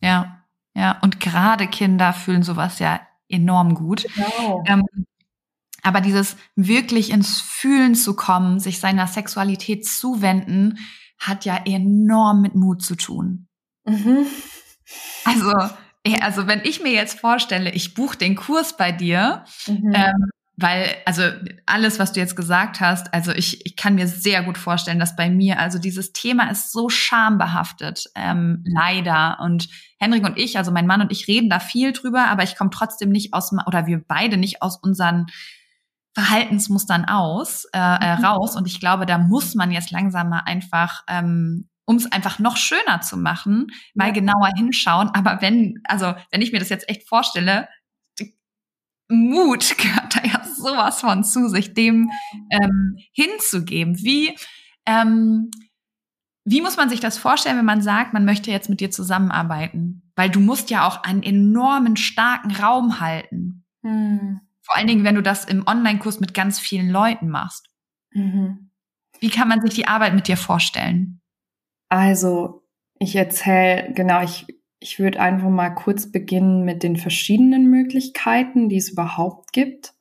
Ja, ja. Und gerade Kinder fühlen sowas ja enorm gut. Genau. Ähm, aber dieses wirklich ins Fühlen zu kommen, sich seiner Sexualität zuwenden, hat ja enorm mit Mut zu tun. Mhm. Also, also wenn ich mir jetzt vorstelle, ich buche den Kurs bei dir, mhm. ähm, weil, also alles, was du jetzt gesagt hast, also ich, ich kann mir sehr gut vorstellen, dass bei mir, also dieses Thema ist so schambehaftet, ähm, leider. Und Henrik und ich, also mein Mann und ich reden da viel drüber, aber ich komme trotzdem nicht aus, oder wir beide nicht aus unseren Verhaltensmustern aus, äh, äh, mhm. raus. Und ich glaube, da muss man jetzt langsam mal einfach, ähm, um es einfach noch schöner zu machen, mal ja. genauer hinschauen. Aber wenn, also wenn ich mir das jetzt echt vorstelle, Mut gehört da ja sowas von zu, sich dem ähm, hinzugeben. Wie, ähm, wie muss man sich das vorstellen, wenn man sagt, man möchte jetzt mit dir zusammenarbeiten? Weil du musst ja auch einen enormen starken Raum halten. Hm. Vor allen Dingen, wenn du das im Online-Kurs mit ganz vielen Leuten machst. Mhm. Wie kann man sich die Arbeit mit dir vorstellen? Also, ich erzähle, genau, ich, ich würde einfach mal kurz beginnen mit den verschiedenen Möglichkeiten, die es überhaupt gibt.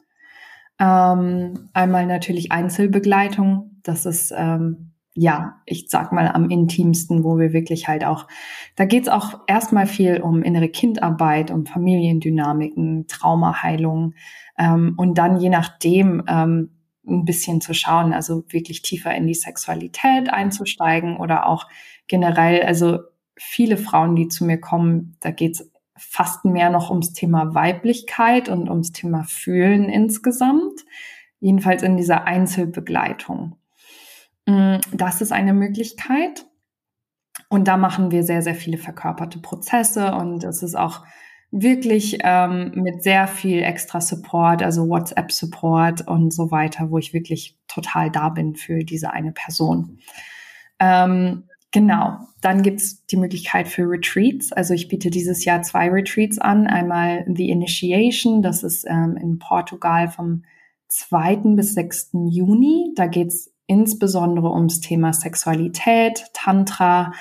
Ähm, einmal natürlich Einzelbegleitung. Das ist ähm, ja, ich sag mal am intimsten, wo wir wirklich halt auch, da geht's auch erstmal viel um innere Kindarbeit, um Familiendynamiken, Traumaheilung ähm, und dann je nachdem ähm, ein bisschen zu schauen, also wirklich tiefer in die Sexualität einzusteigen oder auch generell, also viele Frauen, die zu mir kommen, da geht's fast mehr noch ums Thema Weiblichkeit und ums Thema Fühlen insgesamt, jedenfalls in dieser Einzelbegleitung. Mm, das ist eine Möglichkeit. Und da machen wir sehr, sehr viele verkörperte Prozesse und es ist auch wirklich ähm, mit sehr viel extra Support, also WhatsApp-Support und so weiter, wo ich wirklich total da bin für diese eine Person. Ähm, genau, dann gibt's die Möglichkeit für Retreats. Also ich biete dieses Jahr zwei Retreats an. Einmal The Initiation, das ist ähm, in Portugal vom 2. bis 6. Juni. Da geht's insbesondere ums Thema Sexualität, Tantra.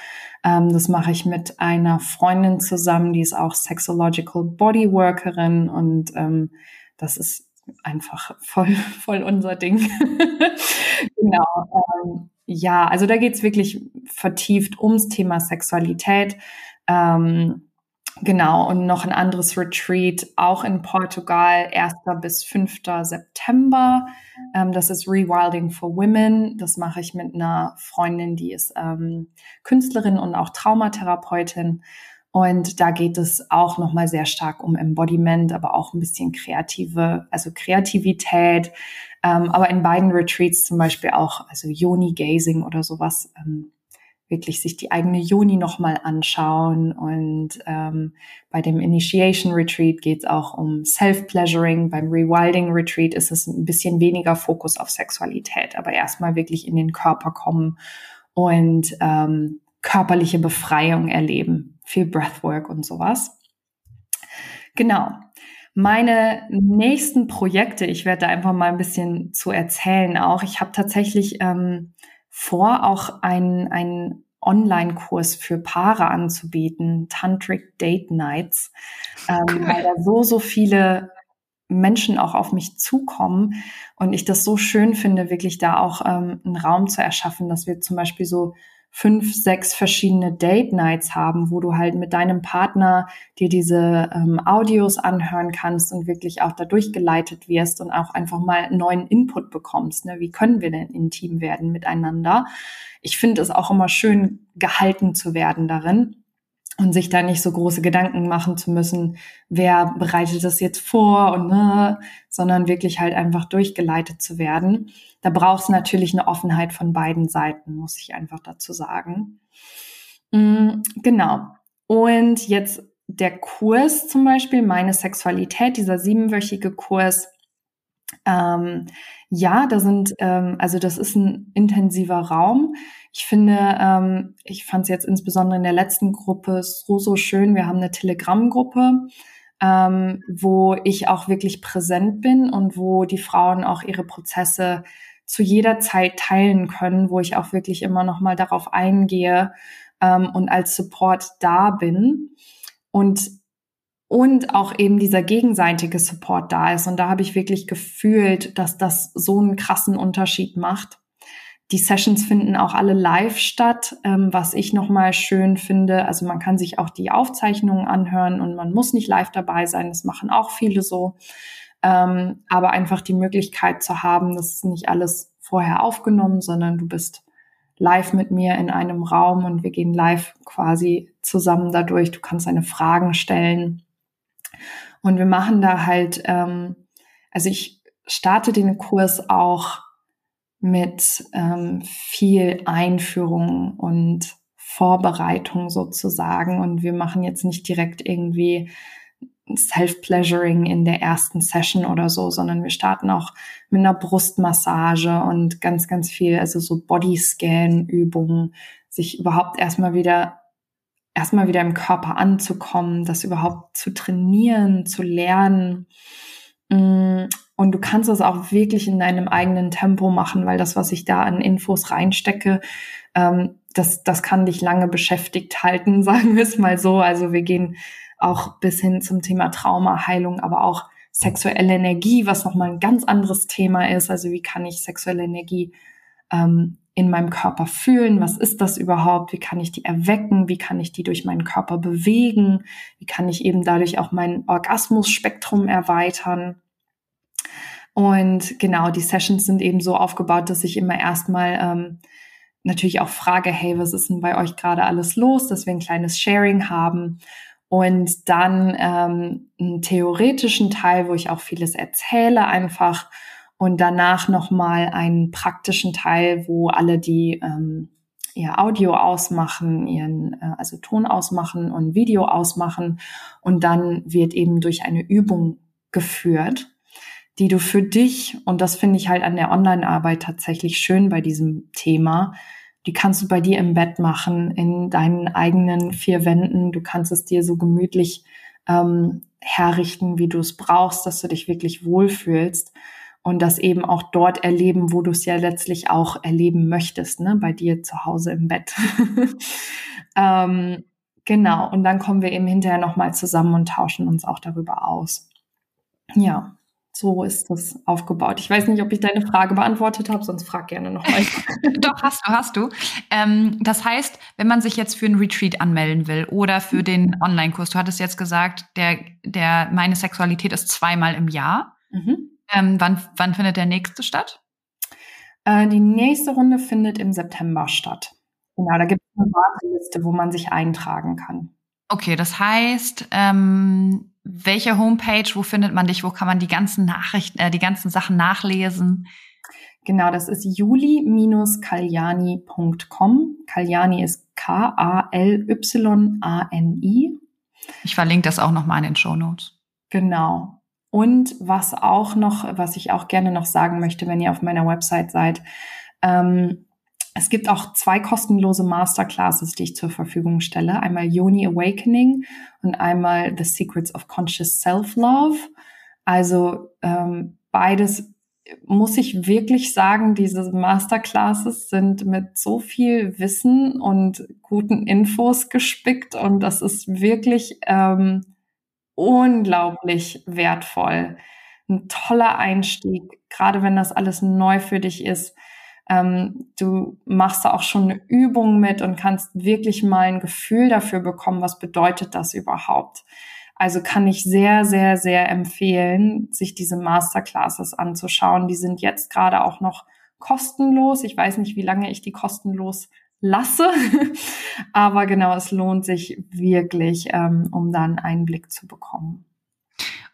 Ähm, das mache ich mit einer Freundin zusammen, die ist auch Sexological Bodyworkerin und ähm, das ist einfach voll, voll unser Ding. genau. Ähm, ja, also da geht's wirklich vertieft ums Thema Sexualität. Ähm, Genau, und noch ein anderes Retreat, auch in Portugal, 1. bis 5. September. Ähm, das ist Rewilding for Women. Das mache ich mit einer Freundin, die ist ähm, Künstlerin und auch Traumatherapeutin. Und da geht es auch nochmal sehr stark um Embodiment, aber auch ein bisschen kreative, also Kreativität. Ähm, aber in beiden Retreats zum Beispiel auch, also Yoni Gazing oder sowas, ähm, wirklich sich die eigene Juni nochmal anschauen. Und ähm, bei dem Initiation Retreat geht es auch um Self-Pleasuring. Beim Rewilding Retreat ist es ein bisschen weniger Fokus auf Sexualität, aber erstmal wirklich in den Körper kommen und ähm, körperliche Befreiung erleben. Viel Breathwork und sowas. Genau. Meine nächsten Projekte, ich werde da einfach mal ein bisschen zu erzählen auch. Ich habe tatsächlich ähm, vor, auch einen, Online-Kurs für Paare anzubieten, Tantric Date Nights, ähm, cool. weil da so, so viele Menschen auch auf mich zukommen und ich das so schön finde, wirklich da auch ähm, einen Raum zu erschaffen, dass wir zum Beispiel so fünf, sechs verschiedene Date Nights haben, wo du halt mit deinem Partner dir diese ähm, Audios anhören kannst und wirklich auch dadurch geleitet wirst und auch einfach mal neuen Input bekommst. Ne? Wie können wir denn intim werden miteinander? Ich finde es auch immer schön, gehalten zu werden darin und sich da nicht so große Gedanken machen zu müssen, wer bereitet das jetzt vor und ne, sondern wirklich halt einfach durchgeleitet zu werden. Da braucht es natürlich eine Offenheit von beiden Seiten, muss ich einfach dazu sagen. Mhm, genau. Und jetzt der Kurs zum Beispiel, meine Sexualität, dieser siebenwöchige Kurs, ähm, ja, da sind, ähm, also das ist ein intensiver Raum. Ich finde, ähm, ich fand es jetzt insbesondere in der letzten Gruppe so, so schön. Wir haben eine Telegram-Gruppe, ähm, wo ich auch wirklich präsent bin und wo die Frauen auch ihre Prozesse zu jeder Zeit teilen können, wo ich auch wirklich immer noch mal darauf eingehe ähm, und als Support da bin. Und und auch eben dieser gegenseitige Support da ist. Und da habe ich wirklich gefühlt, dass das so einen krassen Unterschied macht. Die Sessions finden auch alle live statt, ähm, was ich nochmal schön finde. Also man kann sich auch die Aufzeichnungen anhören und man muss nicht live dabei sein. Das machen auch viele so. Ähm, aber einfach die Möglichkeit zu haben, das ist nicht alles vorher aufgenommen, sondern du bist live mit mir in einem Raum und wir gehen live quasi zusammen dadurch. Du kannst deine Fragen stellen und wir machen da halt, ähm, also ich starte den Kurs auch mit ähm, viel Einführung und Vorbereitung sozusagen. Und wir machen jetzt nicht direkt irgendwie Self-Pleasuring in der ersten Session oder so, sondern wir starten auch mit einer Brustmassage und ganz, ganz viel, also so Bodyscan-Übungen, sich überhaupt erstmal wieder erstmal wieder im Körper anzukommen, das überhaupt zu trainieren, zu lernen. Mm, und du kannst es auch wirklich in deinem eigenen Tempo machen, weil das, was ich da an Infos reinstecke, ähm, das, das kann dich lange beschäftigt halten, sagen wir es mal so. Also wir gehen auch bis hin zum Thema Traumaheilung, aber auch sexuelle Energie, was nochmal ein ganz anderes Thema ist. Also wie kann ich sexuelle Energie ähm, in meinem Körper fühlen? Was ist das überhaupt? Wie kann ich die erwecken? Wie kann ich die durch meinen Körper bewegen? Wie kann ich eben dadurch auch mein Orgasmusspektrum erweitern? Und genau, die Sessions sind eben so aufgebaut, dass ich immer erstmal ähm, natürlich auch frage, hey, was ist denn bei euch gerade alles los, dass wir ein kleines Sharing haben und dann ähm, einen theoretischen Teil, wo ich auch vieles erzähle einfach und danach nochmal einen praktischen Teil, wo alle die ähm, ihr Audio ausmachen, ihren äh, also Ton ausmachen und Video ausmachen und dann wird eben durch eine Übung geführt, die du für dich und das finde ich halt an der Online-Arbeit tatsächlich schön bei diesem Thema. Die kannst du bei dir im Bett machen, in deinen eigenen vier Wänden. Du kannst es dir so gemütlich ähm, herrichten, wie du es brauchst, dass du dich wirklich wohlfühlst und das eben auch dort erleben, wo du es ja letztlich auch erleben möchtest, ne? bei dir zu Hause im Bett. ähm, genau, und dann kommen wir eben hinterher nochmal zusammen und tauschen uns auch darüber aus. Ja, so ist das aufgebaut. Ich weiß nicht, ob ich deine Frage beantwortet habe, sonst frag gerne nochmal. Doch, hast du, hast du. Ähm, das heißt, wenn man sich jetzt für einen Retreat anmelden will oder für den Online-Kurs, du hattest jetzt gesagt, der, der, meine Sexualität ist zweimal im Jahr. Mhm. Ähm, wann, wann findet der nächste statt? Äh, die nächste Runde findet im September statt. Genau, da gibt es eine Warteliste, wo man sich eintragen kann. Okay, das heißt, ähm, welche Homepage, wo findet man dich, wo kann man die ganzen Nachrichten, äh, die ganzen Sachen nachlesen? Genau, das ist juli-kaljani.com. Kaljani ist K-A-L-Y-A-N-I. Ich verlinke das auch nochmal in den Show Notes. Genau. Und was auch noch, was ich auch gerne noch sagen möchte, wenn ihr auf meiner Website seid, ähm, es gibt auch zwei kostenlose Masterclasses, die ich zur Verfügung stelle. Einmal Yoni Awakening und einmal The Secrets of Conscious Self-Love. Also ähm, beides muss ich wirklich sagen, diese Masterclasses sind mit so viel Wissen und guten Infos gespickt und das ist wirklich ähm, unglaublich wertvoll. Ein toller Einstieg, gerade wenn das alles neu für dich ist. Ähm, du machst da auch schon eine Übung mit und kannst wirklich mal ein Gefühl dafür bekommen, was bedeutet das überhaupt. Also kann ich sehr, sehr, sehr empfehlen, sich diese Masterclasses anzuschauen. Die sind jetzt gerade auch noch kostenlos. Ich weiß nicht, wie lange ich die kostenlos lasse, aber genau, es lohnt sich wirklich, ähm, um da einen Einblick zu bekommen.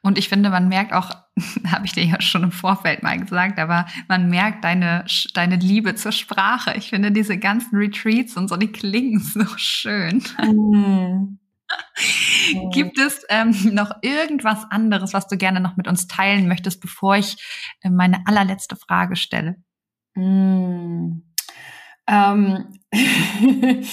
Und ich finde, man merkt auch, habe ich dir ja schon im Vorfeld mal gesagt, aber man merkt deine, deine Liebe zur Sprache. Ich finde diese ganzen Retreats und so, die klingen so schön. Mm. Gibt es ähm, noch irgendwas anderes, was du gerne noch mit uns teilen möchtest, bevor ich äh, meine allerletzte Frage stelle? Mm. Ähm,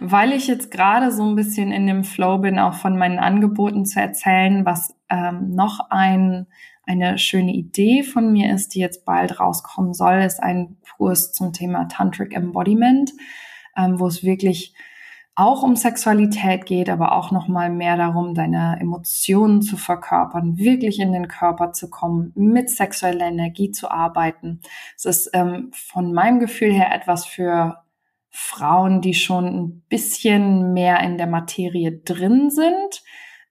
weil ich jetzt gerade so ein bisschen in dem Flow bin, auch von meinen Angeboten zu erzählen, was ähm, noch ein, eine schöne Idee von mir ist, die jetzt bald rauskommen soll, ist ein Kurs zum Thema Tantric Embodiment, ähm, wo es wirklich auch um Sexualität geht, aber auch noch mal mehr darum, deine Emotionen zu verkörpern, wirklich in den Körper zu kommen, mit sexueller Energie zu arbeiten. Es ist ähm, von meinem Gefühl her etwas für Frauen, die schon ein bisschen mehr in der Materie drin sind.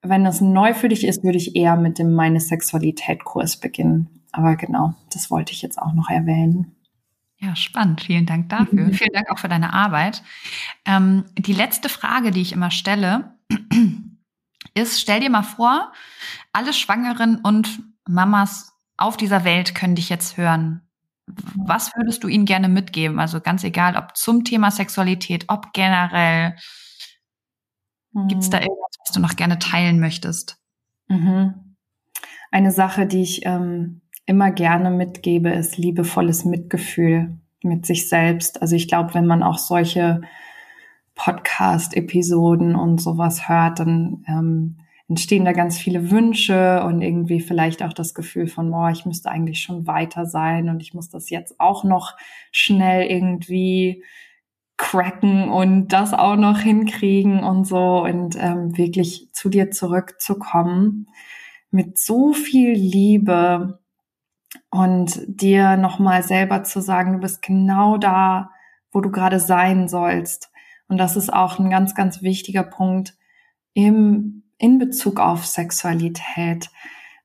Wenn das neu für dich ist, würde ich eher mit dem Meine Sexualität Kurs beginnen. Aber genau, das wollte ich jetzt auch noch erwähnen. Ja, spannend. Vielen Dank dafür. Mhm. Vielen Dank auch für deine Arbeit. Ähm, die letzte Frage, die ich immer stelle, ist, stell dir mal vor, alle Schwangeren und Mamas auf dieser Welt können dich jetzt hören. Was würdest du ihnen gerne mitgeben? Also ganz egal, ob zum Thema Sexualität, ob generell. Mhm. Gibt es da irgendwas, was du noch gerne teilen möchtest? Mhm. Eine Sache, die ich ähm, immer gerne mitgebe, ist liebevolles Mitgefühl mit sich selbst. Also ich glaube, wenn man auch solche Podcast-Episoden und sowas hört, dann ähm, entstehen da ganz viele Wünsche und irgendwie vielleicht auch das Gefühl von, boah, ich müsste eigentlich schon weiter sein und ich muss das jetzt auch noch schnell irgendwie cracken und das auch noch hinkriegen und so und ähm, wirklich zu dir zurückzukommen mit so viel Liebe und dir nochmal selber zu sagen, du bist genau da, wo du gerade sein sollst. Und das ist auch ein ganz, ganz wichtiger Punkt im, in Bezug auf Sexualität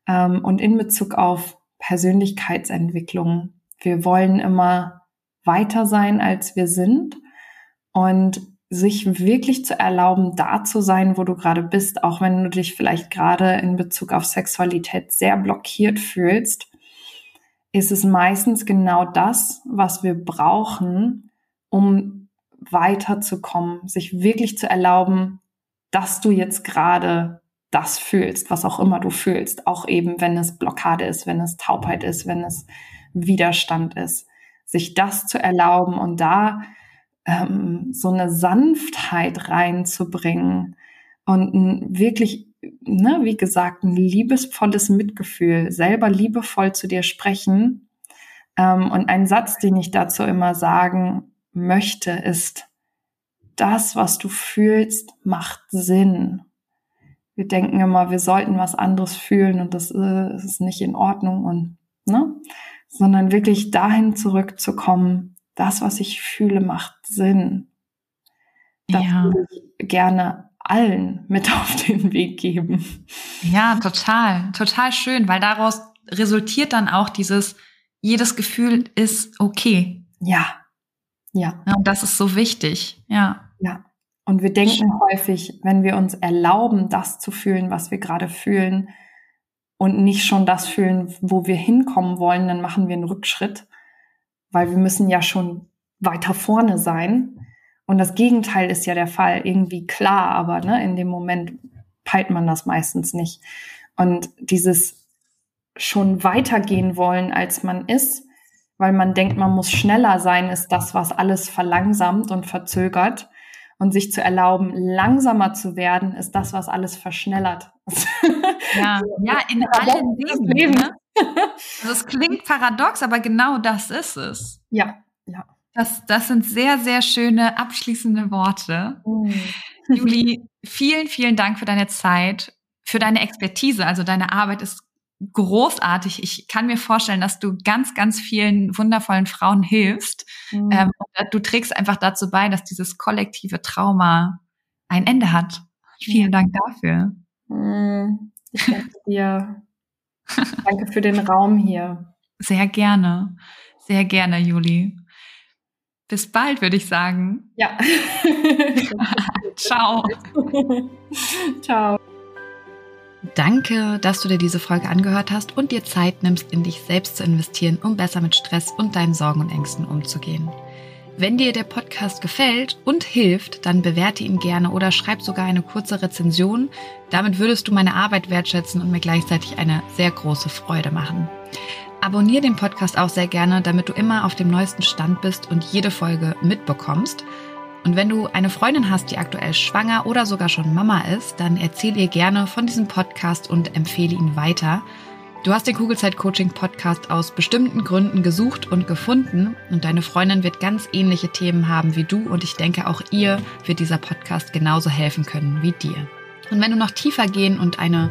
ähm, und in Bezug auf Persönlichkeitsentwicklung. Wir wollen immer weiter sein, als wir sind und sich wirklich zu erlauben, da zu sein, wo du gerade bist, auch wenn du dich vielleicht gerade in Bezug auf Sexualität sehr blockiert fühlst ist es meistens genau das, was wir brauchen, um weiterzukommen, sich wirklich zu erlauben, dass du jetzt gerade das fühlst, was auch immer du fühlst, auch eben wenn es Blockade ist, wenn es Taubheit ist, wenn es Widerstand ist, sich das zu erlauben und da ähm, so eine Sanftheit reinzubringen und wirklich ne, wie gesagt, ein liebesvolles Mitgefühl, selber liebevoll zu dir sprechen. Ähm, und ein Satz, den ich dazu immer sagen möchte, ist, das, was du fühlst, macht Sinn. Wir denken immer, wir sollten was anderes fühlen und das äh, ist nicht in Ordnung und, ne? Sondern wirklich dahin zurückzukommen, das, was ich fühle, macht Sinn. Das ja. würde ich gerne allen mit auf den Weg geben. Ja, total, total schön, weil daraus resultiert dann auch dieses, jedes Gefühl ist okay. Ja, ja. ja und das ist so wichtig, ja. Ja. Und wir denken häufig, wenn wir uns erlauben, das zu fühlen, was wir gerade fühlen und nicht schon das fühlen, wo wir hinkommen wollen, dann machen wir einen Rückschritt, weil wir müssen ja schon weiter vorne sein. Und das Gegenteil ist ja der Fall, irgendwie klar, aber ne, in dem Moment peilt man das meistens nicht. Und dieses schon weitergehen wollen, als man ist, weil man denkt, man muss schneller sein, ist das, was alles verlangsamt und verzögert. Und sich zu erlauben, langsamer zu werden, ist das, was alles verschnellert. Ja, ja in allen Leben. Ne? Also es klingt paradox, aber genau das ist es. Ja, ja. Das, das sind sehr, sehr schöne abschließende Worte. Mhm. Juli, vielen, vielen Dank für deine Zeit, für deine Expertise. Also deine Arbeit ist großartig. Ich kann mir vorstellen, dass du ganz, ganz vielen wundervollen Frauen hilfst. Mhm. Ähm, du trägst einfach dazu bei, dass dieses kollektive Trauma ein Ende hat. Vielen Dank dafür. Mhm. Ich danke dir. danke für den Raum hier. Sehr gerne. Sehr gerne, Juli. Bis bald, würde ich sagen. Ja. Ciao. Ciao. Danke, dass du dir diese Folge angehört hast und dir Zeit nimmst, in dich selbst zu investieren, um besser mit Stress und deinen Sorgen und Ängsten umzugehen. Wenn dir der Podcast gefällt und hilft, dann bewerte ihn gerne oder schreib sogar eine kurze Rezension. Damit würdest du meine Arbeit wertschätzen und mir gleichzeitig eine sehr große Freude machen. Abonnier den Podcast auch sehr gerne, damit du immer auf dem neuesten Stand bist und jede Folge mitbekommst. Und wenn du eine Freundin hast, die aktuell schwanger oder sogar schon Mama ist, dann erzähl ihr gerne von diesem Podcast und empfehle ihn weiter. Du hast den Kugelzeit Coaching Podcast aus bestimmten Gründen gesucht und gefunden und deine Freundin wird ganz ähnliche Themen haben wie du und ich denke auch ihr wird dieser Podcast genauso helfen können wie dir. Und wenn du noch tiefer gehen und eine